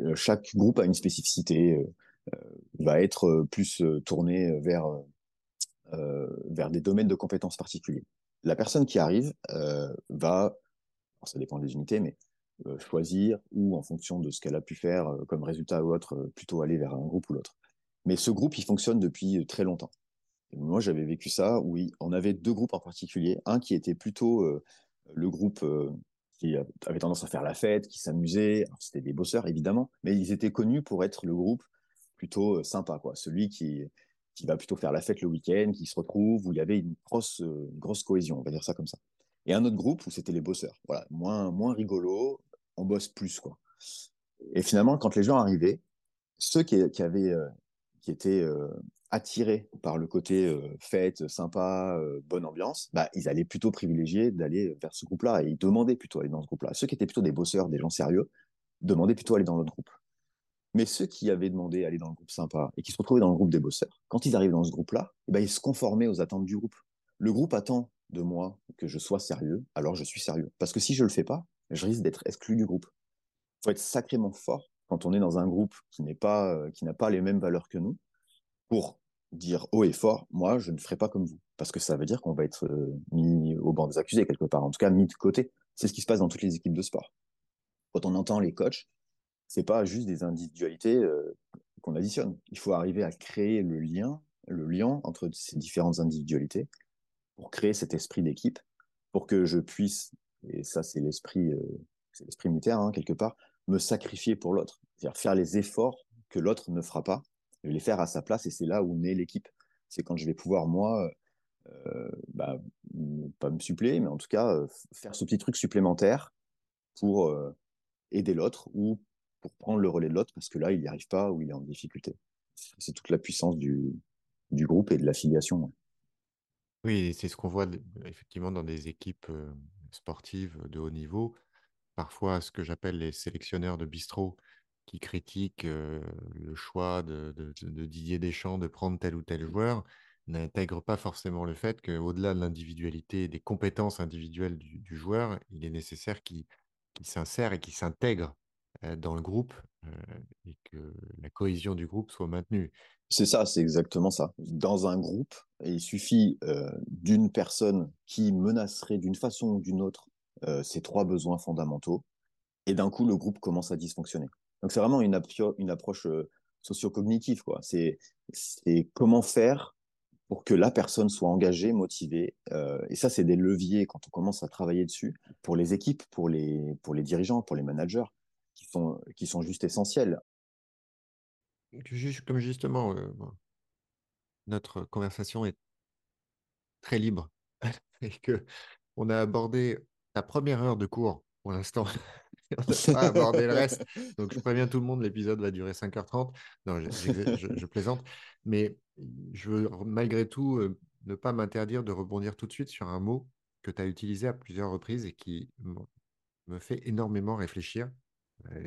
Euh, chaque groupe a une spécificité, euh, va être plus tourné vers, vers des domaines de compétences particuliers. La personne qui arrive va, ça dépend des unités, mais euh, choisir ou en fonction de ce qu'elle a pu faire euh, comme résultat ou autre, euh, plutôt aller vers un groupe ou l'autre. Mais ce groupe, il fonctionne depuis très longtemps. Moi, j'avais vécu ça oui, on avait deux groupes en particulier. Un qui était plutôt le groupe qui avait tendance à faire la fête, qui s'amusait. C'était des bosseurs, évidemment, mais ils étaient connus pour être le groupe plutôt sympa, quoi. Celui qui, qui va plutôt faire la fête le week-end, qui se retrouve, où il y avait une grosse, grosse cohésion, on va dire ça comme ça. Et un autre groupe où c'était les bosseurs. Voilà, moins, moins rigolo, on bosse plus, quoi. Et finalement, quand les gens arrivaient, ceux qui, qui avaient, euh, qui étaient euh, attirés par le côté fête, sympa, bonne ambiance, bah, ils allaient plutôt privilégier d'aller vers ce groupe-là et ils demandaient plutôt aller dans ce groupe-là. Ceux qui étaient plutôt des bosseurs, des gens sérieux, demandaient plutôt aller dans l'autre groupe. Mais ceux qui avaient demandé aller dans le groupe sympa et qui se retrouvaient dans le groupe des bosseurs, quand ils arrivent dans ce groupe-là, ben, ils se conformaient aux attentes du groupe. Le groupe attend de moi que je sois sérieux, alors je suis sérieux. Parce que si je le fais pas, je risque d'être exclu du groupe. Il faut être sacrément fort quand on est dans un groupe qui n'est pas, qui n'a pas les mêmes valeurs que nous, pour dire haut et fort, moi, je ne ferai pas comme vous. Parce que ça veut dire qu'on va être euh, mis au banc des accusés quelque part, en tout cas mis de côté. C'est ce qui se passe dans toutes les équipes de sport. Quand on entend les coachs, c'est pas juste des individualités euh, qu'on additionne. Il faut arriver à créer le lien, le lien entre ces différentes individualités pour créer cet esprit d'équipe, pour que je puisse et ça c'est l'esprit euh, c'est l'esprit militaire hein, quelque part, me sacrifier pour l'autre, c'est-à-dire faire les efforts que l'autre ne fera pas, je les faire à sa place et c'est là où naît l'équipe. C'est quand je vais pouvoir moi euh, bah, pas me suppléer, mais en tout cas euh, faire ce petit truc supplémentaire pour euh, aider l'autre ou pour prendre le relais de l'autre parce que là il n'y arrive pas ou il est en difficulté. C'est toute la puissance du, du groupe et de l'affiliation. Oui, c'est ce qu'on voit effectivement dans des équipes sportives de haut niveau, parfois ce que j'appelle les sélectionneurs de bistrot qui critiquent le choix de, Didier Deschamps de prendre tel ou tel joueur, n'intègrent pas forcément le fait qu'au-delà de l'individualité et des compétences individuelles du, joueur, il est nécessaire qu'il s'insère et qu'il s'intègre dans le groupe et que la cohésion du groupe soit maintenue. C'est ça, c'est exactement ça. Dans un groupe, il suffit euh, d'une personne qui menacerait d'une façon ou d'une autre euh, ces trois besoins fondamentaux, et d'un coup, le groupe commence à dysfonctionner. Donc, c'est vraiment une, approche euh, socio-cognitive. C'est comment faire pour que la personne soit engagée, motivée. et ça, c'est des leviers quand on commence à travailler dessus pour les équipes, pour les, pour les dirigeants, pour les managers, qui sont, qui sont juste essentiels comme justement, euh, notre conversation est très libre <laughs> et que on a abordé la première heure de cours pour l'instant. <laughs> on n'a pas abordé le reste. <laughs> Donc, je préviens tout le monde, l'épisode va durer 5h30. Non, je, plaisante. Mais je veux malgré tout euh, ne pas m'interdire de rebondir tout de suite sur un mot que tu as utilisé à plusieurs reprises et qui me fait énormément réfléchir.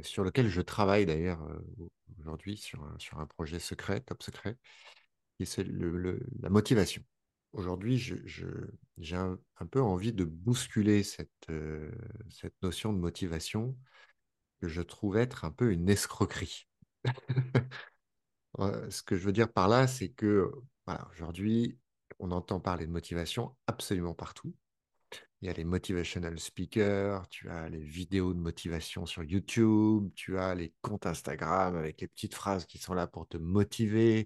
sur lequel je travaille d'ailleurs aujourd'hui sur un, sur un projet secret, top secret, et c'est la motivation. Aujourd'hui, j'ai un, peu envie de bousculer cette, cette notion de motivation que je trouve être un peu une escroquerie. <laughs> Ce que je veux dire par là, c'est que aujourd'hui, on entend parler de motivation absolument partout. Il y a les motivational speakers, tu as les vidéos de motivation sur YouTube, tu as les comptes Instagram avec les petites phrases qui sont là pour te motiver,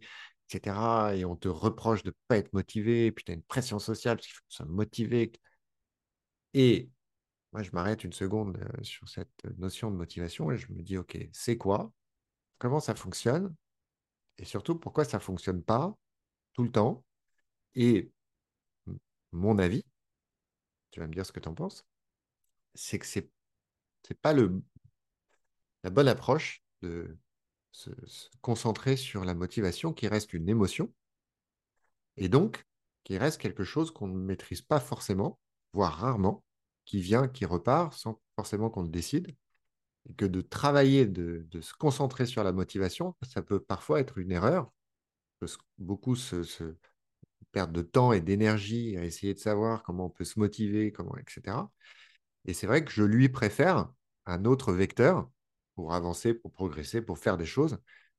etc. Et on te reproche de ne pas être motivé, et puis tu as une pression sociale parce qu'il faut que tu sois motivé. Et moi, je m'arrête une seconde euh, sur cette notion de motivation et je me dis, OK, c'est quoi? Comment ça fonctionne? Et surtout, pourquoi ça ne fonctionne pas tout le temps? Et mon avis, tu vas me dire ce que tu en penses, c'est que ce n'est pas le, la bonne approche de se, concentrer sur la motivation qui reste une émotion et donc qui reste quelque chose qu'on ne maîtrise pas forcément, voire rarement, qui vient, qui repart sans forcément qu'on le décide. Et que de travailler, de, se concentrer sur la motivation, ça peut parfois être une erreur. beaucoup se, se perdent de temps et d'énergie à essayer de savoir comment on peut se motiver, comment, etc. Et c'est vrai que je lui préfère un autre vecteur pour avancer, pour progresser, pour faire des choses,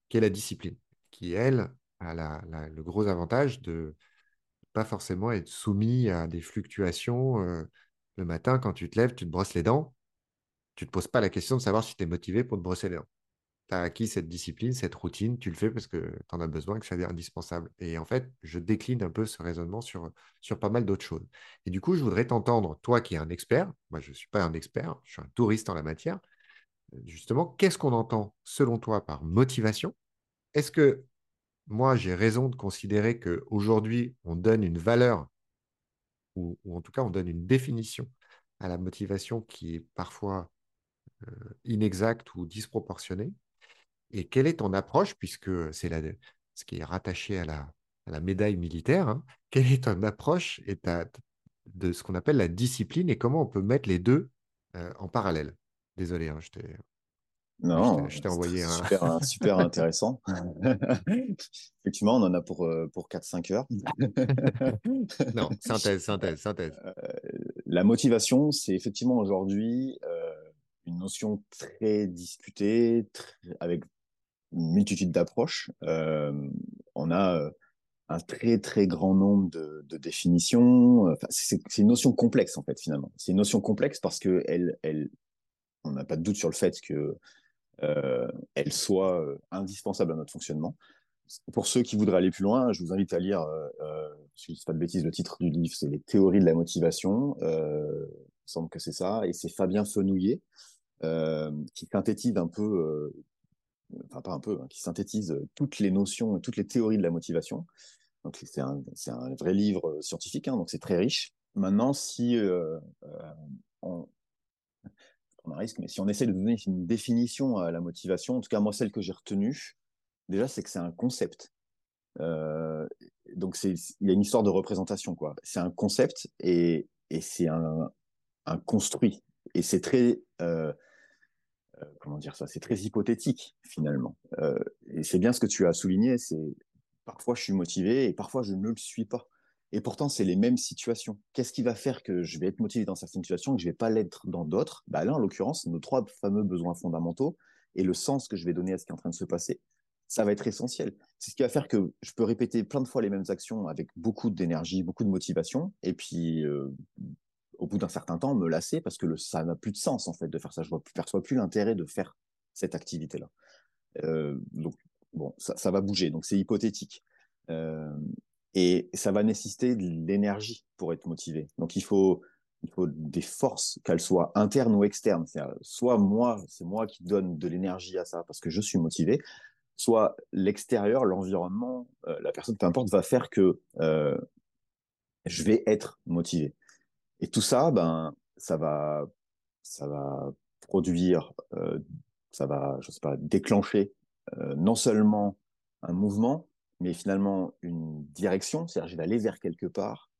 qui est la discipline, qui, elle, a le gros avantage de pas forcément être soumis à des fluctuations. Euh, le matin, quand tu te lèves, tu te brosses les dents, tu ne te poses pas la question de savoir si tu es motivé pour te brosser les dents. Tu as acquis cette discipline, cette routine, tu le fais parce que tu en as besoin, que ça indispensable. Et en fait, je décline un peu ce raisonnement sur, sur pas mal d'autres choses. Et du coup, je voudrais t'entendre, toi qui es un expert, moi je ne suis pas un expert, je suis un touriste en la matière, justement, qu'est-ce qu'on entend selon toi par motivation? Est-ce que moi j'ai raison de considérer qu'aujourd'hui, on donne une valeur, ou, en tout cas on donne une définition à la motivation qui est parfois euh, inexacte ou disproportionnée? Et quelle est ton approche, puisque c'est ce qui est rattaché à la, médaille militaire, hein, quelle est ton approche de ce qu'on appelle la discipline et comment on peut mettre les deux euh, en parallèle? Désolé, hein, je t'ai. Non, je t'ai envoyé un. Super, super <laughs> intéressant. <laughs> Effectivement, on en a pour, euh, pour 4-5 heures. <laughs> non, synthèse, synthèse, synthèse. Euh, la motivation, c'est effectivement aujourd'hui une notion très discutée, avec une multitude d'approches. Euh, on a euh, un très très grand nombre de, définitions. Enfin, c'est une notion complexe en fait finalement. C'est une notion complexe parce que elle, elle, on n'a pas de doute sur le fait que euh, soit indispensable à notre fonctionnement. Pour ceux qui voudraient aller plus loin, je vous invite à lire, si je ne pas de bêtises, le titre du livre, c'est Les théories de la motivation. il semble que c'est ça, et c'est Fabien Fenouillet qui synthétise un peu enfin pas un peu, hein, qui synthétise euh, toutes les notions toutes les théories de la motivation. Donc c'est un, vrai livre euh, scientifique, hein, donc c'est très riche. Maintenant, si euh, on risque, mais si on essaie de donner une définition à la motivation, en tout cas moi celle que j'ai retenue, déjà c'est que c'est un concept. Euh, donc il y a une histoire de représentation quoi. C'est un concept et, et c'est un, construit et c'est très euh, euh, comment dire ça, c'est très hypothétique finalement. Et c'est bien ce que tu as souligné, c'est parfois je suis motivé et parfois je ne le suis pas. Et pourtant, c'est les mêmes situations. Qu'est-ce qui va faire que je vais être motivé dans certaines situations et que je vais pas l'être dans d'autres? Bah Là, en l'occurrence, nos trois fameux besoins fondamentaux et le sens que je vais donner à ce qui est en train de se passer, ça va être essentiel. C'est ce qui va faire que je peux répéter plein de fois les mêmes actions avec beaucoup d'énergie, beaucoup de motivation, et puis au bout d'un certain temps, me lasser parce que ça n'a plus de sens en fait de faire ça. Je ne perçois plus l'intérêt de faire cette activité-là. Donc bon, ça, va bouger. Donc c'est hypothétique. Et ça va nécessiter de l'énergie pour être motivé. Donc il faut, il faut des forces, qu'elles soient internes ou externes. Soit moi, c'est moi qui donne de l'énergie à ça parce que je suis motivé, soit l'extérieur, l'environnement, euh, la personne, peu importe, va faire que euh, je vais être motivé. Et tout ça, ben, ça va, ça va produire, euh, ça va, je sais pas, déclencher euh, non seulement un mouvement, mais finalement une direction, c'est-à-dire je vais aller vers quelque part.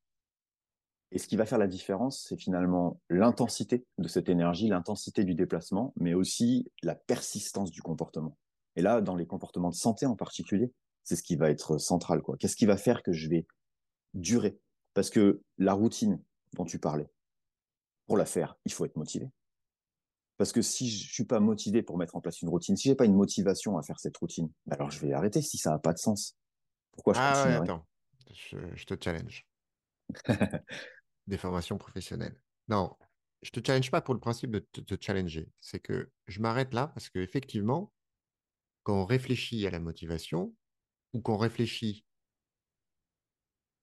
Et ce qui va faire la différence, c'est finalement l'intensité de cette énergie, l'intensité du déplacement, mais aussi la persistance du comportement. Et là, dans les comportements de santé en particulier, c'est ce qui va être central. Qu'est-ce qui va faire que je vais durer? Parce que la routine dont tu parlais, pour la faire, il faut être motivé. Parce que si je suis pas motivé pour mettre en place une routine, si j'ai pas une motivation à faire cette routine, bah alors je vais arrêter si ça n'a pas de sens. Pourquoi je ah ouais, attends, je, te challenge. Des formations professionnelles. Non, je te challenge pas pour le principe de te, te challenger. C'est que je m'arrête là parce que effectivement, quand on réfléchit à la motivation ou qu'on réfléchit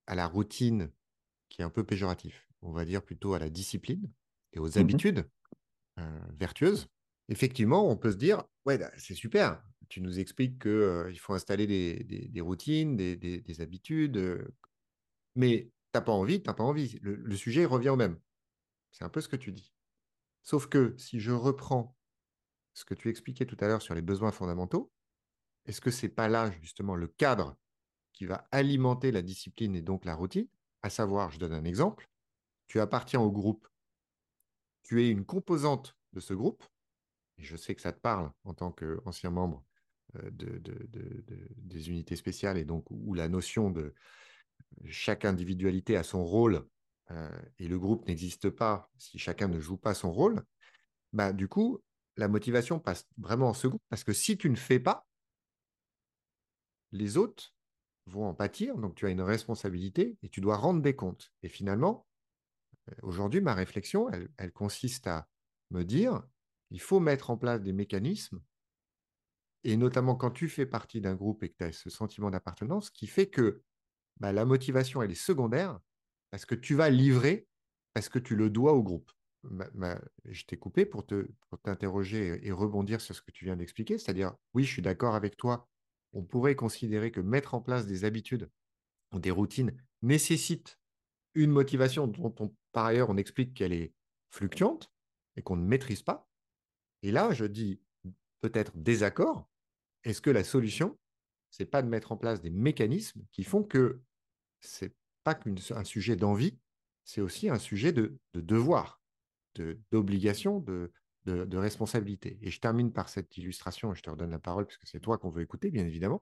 à la routine qui est un peu péjoratif, on va dire plutôt à la discipline et aux mmh habitudes euh, vertueuses, effectivement, on peut se dire, ouais, bah, c'est super, tu nous expliques qu'il faut installer des, routines, des, habitudes, euh, mais tu n'as pas envie, tu n'as pas envie. Le, sujet revient au même. C'est un peu ce que tu dis. Sauf que si je reprends ce que tu expliquais tout à l'heure sur les besoins fondamentaux, est-ce que ce n'est pas là justement le cadre qui va alimenter la discipline et donc la routine? À savoir, je donne un exemple, tu appartiens au groupe, tu es une composante de ce groupe, et je sais que ça te parle en tant qu'ancien membre euh, de, des unités spéciales, et donc où la notion de chaque individualité a son rôle, euh, et le groupe n'existe pas si chacun ne joue pas son rôle, bah, du coup, la motivation passe vraiment en second, parce que si tu ne fais pas, les autres vont en pâtir, donc tu as une responsabilité et tu dois rendre des comptes. Et finalement, euh, aujourd'hui, ma réflexion, elle, consiste à me dire, il faut mettre en place des mécanismes, et notamment quand tu fais partie d'un groupe et que tu as ce sentiment d'appartenance, qui fait que bah, la motivation, elle est secondaire, parce que tu vas livrer, parce que tu le dois au groupe. je t'ai coupé pour t'interroger et rebondir sur ce que tu viens d'expliquer, c'est-à-dire, oui, je suis d'accord avec toi on pourrait considérer que mettre en place des habitudes des routines nécessite une motivation dont par ailleurs on explique qu'elle est fluctuante et qu'on ne maîtrise pas. Et là, je dis peut-être désaccord. Est-ce que la solution, c'est pas de mettre en place des mécanismes qui font que c'est pas qu'un sujet d'envie, c'est aussi un sujet de, devoir, d'obligation, de, de, responsabilité. Et je termine par cette illustration, et je te redonne la parole, puisque c'est toi qu'on veut écouter, bien évidemment.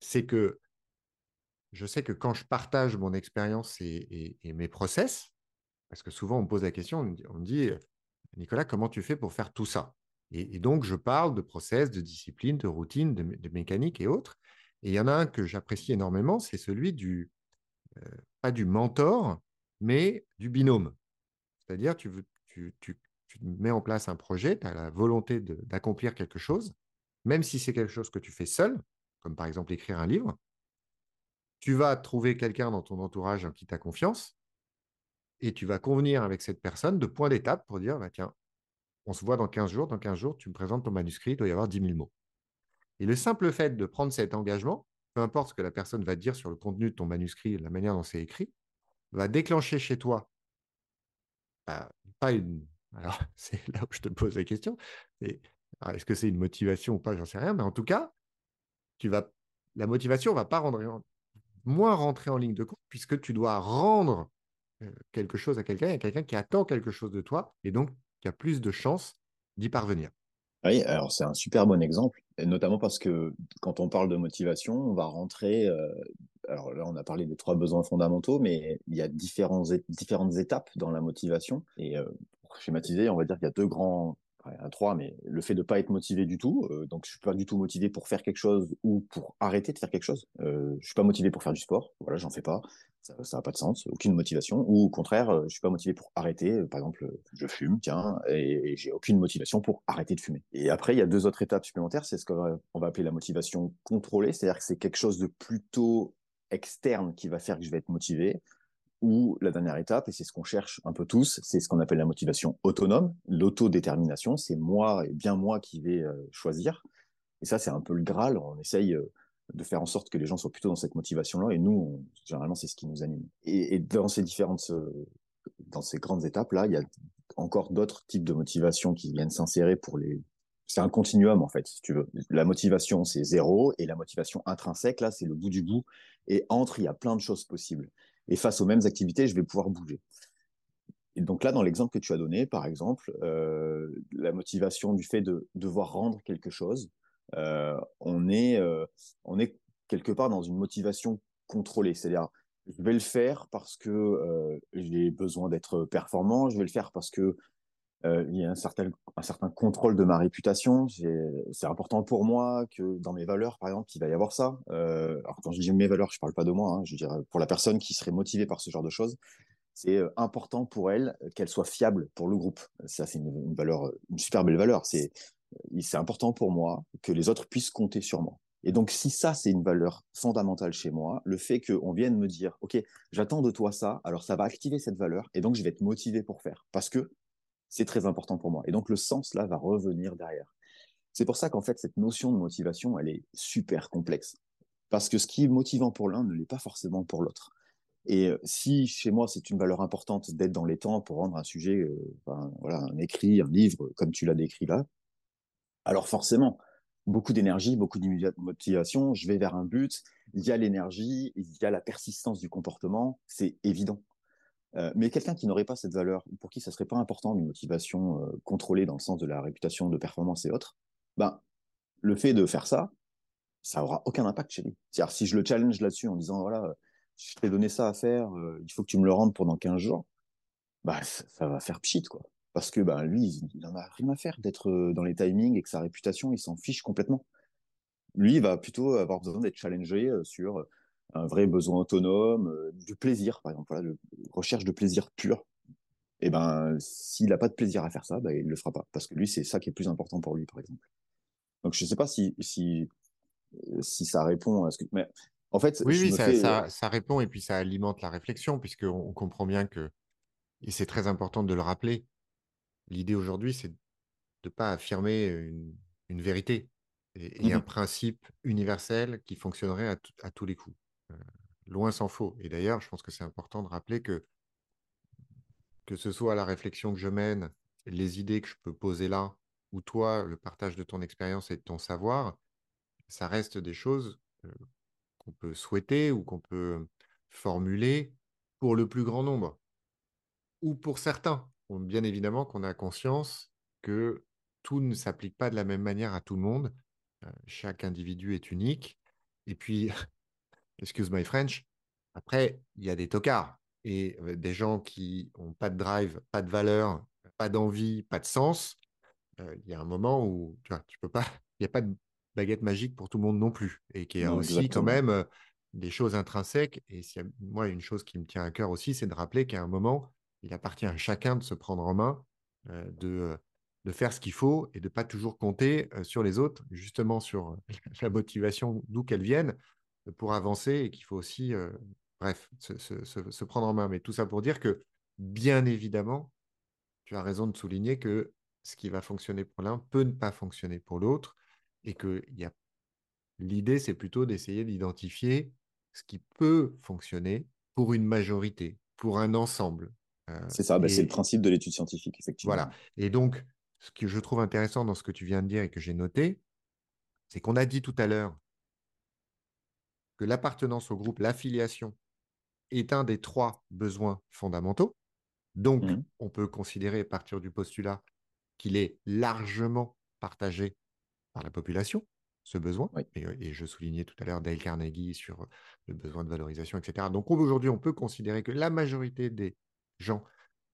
C'est que je sais que quand je partage mon expérience et, mes process, parce que souvent on me pose la question, on me dit, Nicolas, comment tu fais pour faire tout ça? Et, donc je parle de process, de discipline, de routine, de, mécanique et autres. Et il y en a un que j'apprécie énormément, c'est celui du, euh, pas du mentor, mais du binôme. C'est-à-dire, tu, tu, mets en place un projet, tu as la volonté d'accomplir quelque chose, même si c'est quelque chose que tu fais seul, comme par exemple écrire un livre, tu vas trouver quelqu'un dans ton entourage en qui tu as confiance, et tu vas convenir avec cette personne de point d'étape pour dire, bah, tiens, on se voit dans 15 jours, dans 15 jours, tu me présentes ton manuscrit, il doit y avoir 10 000 mots. Et le simple fait de prendre cet engagement, peu importe ce que la personne va dire sur le contenu de ton manuscrit, la manière dont c'est écrit, va déclencher chez toi, bah, pas une, <laughs> alors, c'est là où je te pose la question. Est-ce que c'est une motivation ou pas J'en sais rien. Mais en tout cas, tu vas, la motivation ne va pas rendre, moins rentrer en ligne de compte puisque tu dois rendre euh, quelque chose à quelqu'un. Il y a quelqu'un qui attend quelque chose de toi et donc qui a plus de chances d'y parvenir. Oui, alors c'est un super bon exemple, notamment parce que quand on parle de motivation, on va rentrer. Euh, alors là, on a parlé des trois besoins fondamentaux, mais il y a différentes étapes dans la motivation. Et euh, pour schématiser, on va dire qu'il y a deux grands, un trois, mais le fait de pas être motivé du tout. Euh, donc, je suis pas du tout motivé pour faire quelque chose ou pour arrêter de faire quelque chose. Je suis pas motivé pour faire du sport. Voilà, j'en fais pas ça n'a pas de sens, aucune motivation, ou au contraire, euh, je suis pas motivé pour arrêter, euh, par exemple, je fume, tiens, et, j'ai aucune motivation pour arrêter de fumer. Et après, il y a deux autres étapes supplémentaires, c'est ce qu'on va appeler la motivation contrôlée, c'est-à-dire que c'est quelque chose de plutôt externe qui va faire que je vais être motivé, ou la dernière étape, et c'est ce qu'on cherche un peu tous, c'est ce qu'on appelle la motivation autonome, l'autodétermination, c'est moi et bien moi qui vais euh, choisir. Et ça, c'est un peu le Graal, on essaye de faire en sorte que les gens soient plutôt dans cette motivation-là. Et nous, généralement, c'est ce qui nous anime. Et, dans ces différentes, euh, dans ces grandes étapes-là, il y a encore d'autres types de motivation qui viennent s'insérer pour les. C'est un continuum en fait, si tu veux. La motivation, c'est zéro, et la motivation intrinsèque, là, c'est le bout du bout. Et entre, il y a plein de choses possibles. Et face aux mêmes activités, je vais pouvoir bouger. Et donc là, dans l'exemple que tu as donné, par exemple, euh, la motivation du fait de devoir rendre quelque chose, on, est, euh, on est quelque part dans une motivation contrôlée. C'est-à-dire, je vais le faire parce que euh, j'ai besoin d'être performant, je vais le faire parce que euh, il y a un certain, un certain contrôle de ma réputation. C'est important pour moi que dans mes valeurs, par exemple, il va y avoir ça. Euh, alors quand je dis mes valeurs, je parle pas de moi. Hein, je dirais pour la personne qui serait motivée par ce genre de choses, c'est euh, important pour elle qu'elle soit fiable pour le groupe. Ça, c'est une, une, valeur, une super belle valeur. C'est c'est important pour moi que les autres puissent compter sur moi. Et donc, si ça, c'est une valeur fondamentale chez moi, le fait qu'on vienne me dire, OK, j'attends de toi ça, alors ça va activer cette valeur, et donc je vais être motivé pour faire, parce que c'est très important pour moi. Et donc le sens, là, va revenir derrière. C'est pour ça qu'en fait, cette notion de motivation, elle est super complexe. Parce que ce qui est motivant pour l'un ne l'est pas forcément pour l'autre. Et euh, si chez moi, c'est une valeur importante d'être dans les temps pour rendre un sujet, euh, voilà, un écrit, un livre, comme tu l'as décrit là, alors forcément, beaucoup d'énergie, beaucoup de motivation, je vais vers un but, il y a l'énergie, il y a la persistance du comportement, c'est évident. Euh, mais quelqu'un qui n'aurait pas cette valeur, pour qui ça serait pas important une motivation euh, contrôlée dans le sens de la réputation, de performance et autres, ben le fait de faire ça, ça aura aucun impact chez lui. C'est-à-dire si je le challenge là-dessus en disant voilà, je t'ai donné ça à faire, euh, il faut que tu me le rendes pendant 15 jours, bah ça, ça va faire pchit quoi. Parce que ben lui, il en a rien à faire d'être dans les timings et que sa réputation, il s'en fiche complètement. Lui, il va plutôt avoir besoin d'être challengé sur un vrai besoin autonome, euh, du plaisir, par exemple, voilà, de recherche de plaisir pur. Et ben, s'il n'a pas de plaisir à faire ça, ben, il le fera pas, parce que lui, c'est ça qui est plus important pour lui, par exemple. Donc, je sais pas si si si ça répond à ce que. Mais en fait, oui, oui, ça, fais... ça, ça, répond et puis ça alimente la réflexion, puisqu'on on comprend bien que et c'est très important de le rappeler. L'idée aujourd'hui, c'est de ne pas affirmer une, une vérité et, et, un principe universel qui fonctionnerait à, à tous les coups. Euh, loin s'en faut. Et d'ailleurs, je pense que c'est important de rappeler que que ce soit la réflexion que je mène, les idées que je peux poser là, ou toi, le partage de ton expérience et de ton savoir, ça reste des choses euh, qu'on peut souhaiter ou qu'on peut formuler pour le plus grand nombre, ou pour certains. Bien évidemment qu'on a conscience que tout ne s'applique pas de la même manière à tout le monde. Euh, chaque individu est unique. Et puis, <laughs> excuse my French. Après, il y a des tocards et euh, des gens qui n'ont pas de drive, pas de valeur, pas d'envie, pas de sens. Euh, il y a un moment où tu vois, tu peux pas, <laughs> il n'y a pas de baguette magique pour tout le monde non plus et qui a aussi quand même des choses intrinsèques. Et si, moi, une chose qui me tient à cœur aussi, c'est de rappeler qu'à un moment, il appartient à chacun de se prendre en main, de, de faire ce qu'il faut et de pas toujours compter sur les autres, justement sur <laughs> la motivation d'où qu'elle vienne, pour avancer et qu'il faut aussi, euh, bref, se, prendre en main. Mais tout ça pour dire que, bien évidemment, tu as raison de souligner que ce qui va fonctionner pour l'un peut ne pas fonctionner pour l'autre et que l'idée, c'est plutôt d'essayer d'identifier ce qui peut fonctionner pour une majorité, pour un ensemble. Euh, c'est ça, bah, c'est le principe de l'étude scientifique, effectivement. Voilà. Et donc, ce que je trouve intéressant dans ce que tu viens de dire et que j'ai noté, c'est qu'on a dit tout à l'heure que l'appartenance au groupe, l'affiliation, est un des trois besoins fondamentaux. Donc, mmh. on peut considérer, à partir du postulat, qu'il est largement partagé par la population, ce besoin. Oui. Et, et, je soulignais tout à l'heure Dale Carnegie sur le besoin de valorisation, etc. Donc, aujourd'hui, on peut considérer que la majorité des gens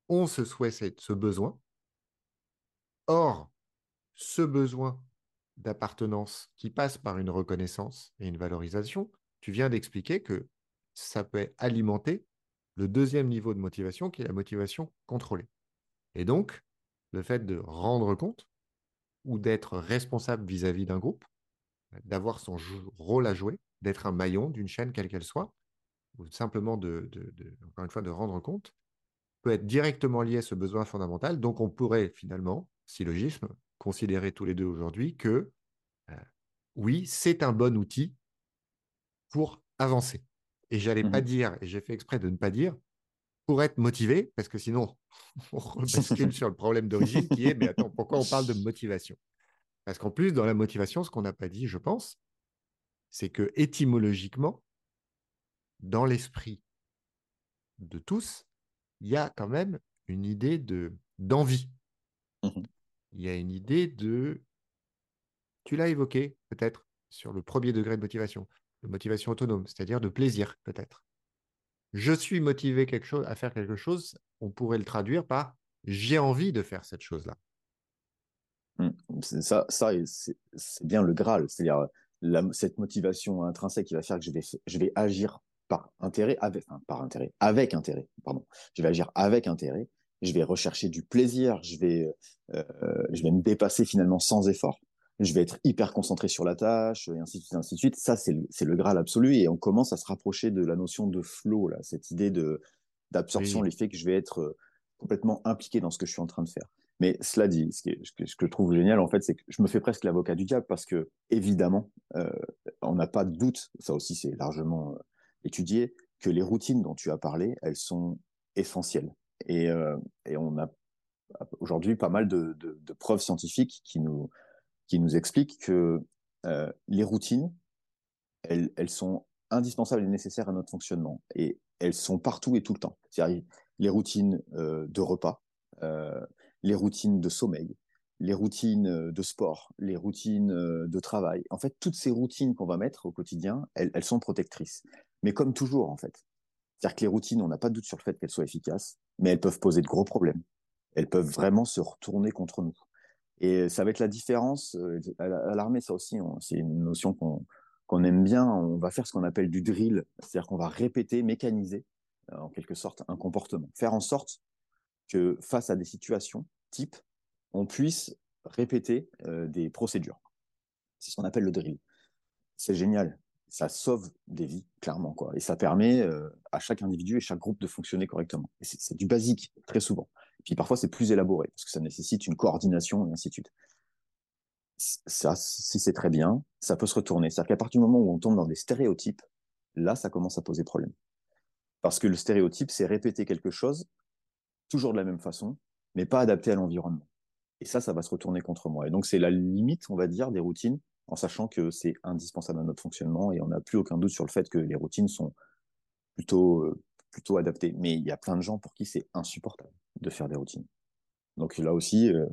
ont ce souhait, ce besoin. Or, ce besoin d'appartenance qui passe par une reconnaissance et une valorisation tu viens d'expliquer que ça peut alimenter le deuxième niveau de motivation qui est la motivation contrôlée. Et donc, le fait de rendre compte ou d'être responsable vis-à-vis d'un groupe, d'avoir son rôle à jouer, d'être un maillon d'une chaîne quelle qu'elle soit, ou simplement de, encore une fois, de rendre compte, peut être directement lié à ce besoin fondamental. Donc, on pourrait finalement, syllogisme, considérer tous les deux aujourd'hui que euh, oui, c'est un bon outil pour avancer. Et j'allais mmh. pas dire, et j'ai fait exprès de ne pas dire, pour être motivé, parce que sinon, <laughs> on bascule sur le problème d'origine qui est, mais attends, pourquoi on parle de motivation? Parce qu'en plus, dans la motivation, ce qu'on n'a pas dit, je pense, c'est que étymologiquement, dans l'esprit de tous, il y a quand même une idée de d'envie. Mhm. Il y a une idée de, tu l'as évoqué peut-être sur le premier degré de motivation, de motivation autonome, c'est-à-dire de plaisir peut-être. Je suis motivé quelque chose, à faire quelque chose, on pourrait le traduire par j'ai envie de faire cette chose-là. Mm. Ça, ça c'est bien le Graal, c'est-à-dire cette motivation intrinsèque qui va faire que je vais, je vais agir par intérêt, avec, par intérêt, avec intérêt, pardon. Je vais agir avec intérêt, je vais rechercher du plaisir, je vais, euh, je vais me dépasser finalement sans effort, je vais être hyper concentré sur la tâche, et ainsi de suite, ainsi de suite. Ça, c'est le, le Graal absolu, et on commence à se rapprocher de la notion de flow, là, cette idée de d'absorption, l'effet que je vais être euh, complètement impliqué dans ce que je suis en train de faire. Mais cela dit, ce, que je trouve génial, en fait, c'est que je me fais presque l'avocat du diable parce que, évidemment, euh, on n'a pas de doute, ça aussi c'est largement étudié, que les routines dont tu as parlé, elles sont essentielles. Et, euh, et on a aujourd'hui pas mal de, preuves scientifiques qui nous, qui nous expliquent que euh, les routines, elles, elles sont indispensables et nécessaires à notre fonctionnement. Et elles sont partout et tout le temps. C'est-à-dire les routines euh, de repas, les routines de sommeil, les routines de sport, les routines de travail. En fait, toutes ces routines qu'on va mettre au quotidien, elles, elles, sont protectrices. Mais comme toujours, en fait. C'est-à-dire que les routines, on n'a pas de doute sur le fait qu'elles soient efficaces, mais elles peuvent poser de gros problèmes. Elles peuvent vraiment se retourner contre nous. Et ça va être la différence. Euh, à l'armée, ça aussi, c'est une notion qu'on aime bien. On va faire ce qu'on appelle du drill, c'est-à-dire qu'on va répéter, mécaniser, en quelque sorte, un comportement. Faire en sorte que face à des situations type, on puisse répéter euh, des procédures. C'est ce qu'on appelle le drill. C'est génial. Ça sauve des vies, clairement, quoi. Et ça permet euh, à chaque individu et chaque groupe de fonctionner correctement. c'est du basique, très souvent. Et puis parfois, c'est plus élaboré, parce que ça nécessite une coordination et ainsi de suite. Ça, si c'est très bien, ça peut se retourner. C'est-à-dire qu'à partir du moment où on tombe dans des stéréotypes, là, ça commence à poser problème. Parce que le stéréotype, c'est répéter quelque chose toujours de la même façon, mais pas adapté à l'environnement. Et ça, ça va se retourner contre moi. Et donc, c'est la limite, on va dire, des routines, en sachant que c'est indispensable à notre fonctionnement et on n'a plus aucun doute sur le fait que les routines sont plutôt, euh, plutôt adaptées. Mais il y a plein de gens pour qui c'est insupportable de faire des routines. Donc là aussi, euh,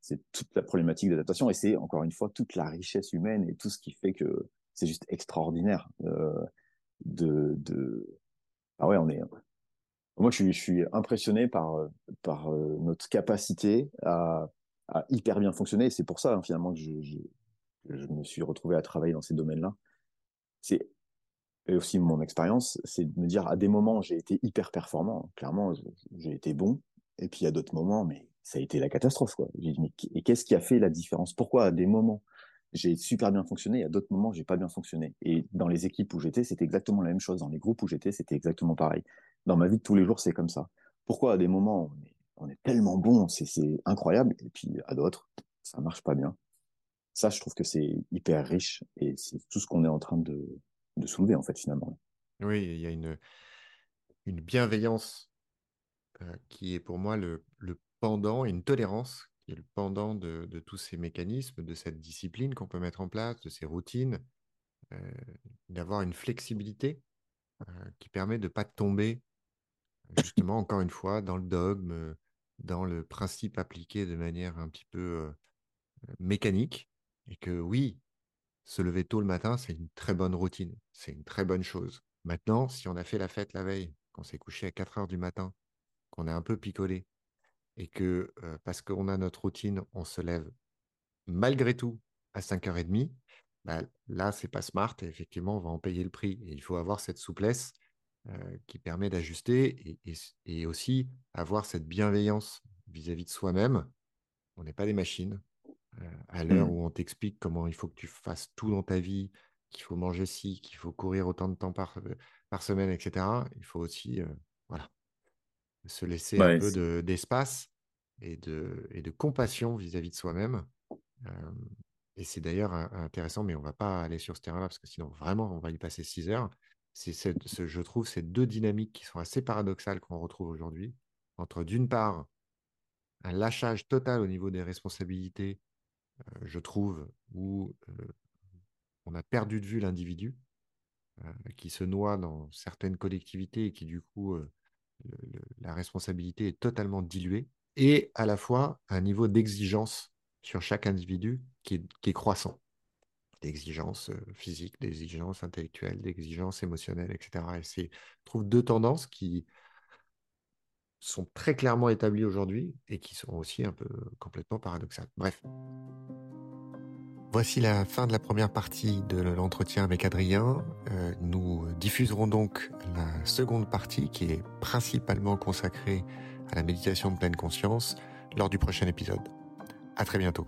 c'est toute la problématique d'adaptation et c'est encore une fois toute la richesse humaine et tout ce qui fait que c'est juste extraordinaire euh, de. Ah ouais, on est moi, je suis, impressionné par, notre capacité à, hyper bien fonctionner. C'est pour ça, hein, finalement, que je, me suis retrouvé à travailler dans ces domaines-là. C'est et aussi mon expérience, c'est de me dire à des moments j'ai été hyper performant, clairement j'ai été bon, et puis à d'autres moments, mais ça a été la catastrophe quoi. Dit mais et qu'est-ce qui a fait la différence? Pourquoi à des moments j'ai super bien fonctionné, et à d'autres moments j'ai pas bien fonctionné? Et dans les équipes où j'étais, c'était exactement la même chose. Dans les groupes où j'étais, c'était exactement pareil dans ma vie de tous les jours, c'est comme ça. Pourquoi à des moments, on est, tellement bon, c'est incroyable, et puis à d'autres, ça marche pas bien. Ça, je trouve que c'est hyper riche, et c'est tout ce qu'on est en train de, soulever, en fait, finalement. Oui, il y a une, bienveillance euh, qui est pour moi le, pendant, une tolérance qui est le pendant de, tous ces mécanismes, de cette discipline qu'on peut mettre en place, de ces routines, euh, d'avoir une flexibilité euh, qui permet de ne pas tomber justement, encore une fois, dans le dogme, dans le principe appliqué de manière un petit peu mécanique, et que oui, se lever tôt le matin, c'est une très bonne routine, c'est une très bonne chose. Maintenant, si on a fait la fête la veille, qu'on s'est couché à 4 heures du matin, qu'on est un peu picolé, et que euh, parce qu'on a notre routine, on se lève malgré tout à 5h30, bah, là, c'est pas smart et effectivement, on va en payer le prix. Et il faut avoir cette souplesse euh, qui permet d'ajuster et, aussi avoir cette bienveillance vis-à-vis de soi-même. On n'est pas des machines. Euh, à l'heure mmh. où on t'explique comment il faut que tu fasses tout dans ta vie, qu'il faut manger ci, qu'il faut courir autant de temps par, euh, par semaine, etc., il faut aussi voilà, se laisser un peu d'espace et, de, et de compassion vis-à-vis de soi-même. et c'est d'ailleurs intéressant, mais on ne va pas aller sur ce terrain-là parce que sinon, vraiment, on va y passer six heures c'est, ce, je trouve, ces deux dynamiques qui sont assez paradoxales qu'on retrouve aujourd'hui, entre d'une part un lâchage total au niveau des responsabilités, euh, je trouve, où euh, on a perdu de vue l'individu, euh, qui se noie dans certaines collectivités et qui du coup la responsabilité est totalement diluée et à la fois un niveau d'exigence sur chaque individu qui est, croissant. D'exigence euh, physique, d'exigence intellectuelle, d'exigence émotionnelle, etc. Et je trouve, deux tendances qui sont très clairement établies aujourd'hui et qui sont aussi un peu complètement paradoxales. Bref. Voici la fin de la première partie de l'entretien avec Adrien. Euh, nous diffuserons donc la seconde partie qui est principalement consacrée à la méditation de pleine conscience lors du prochain épisode. À très bientôt.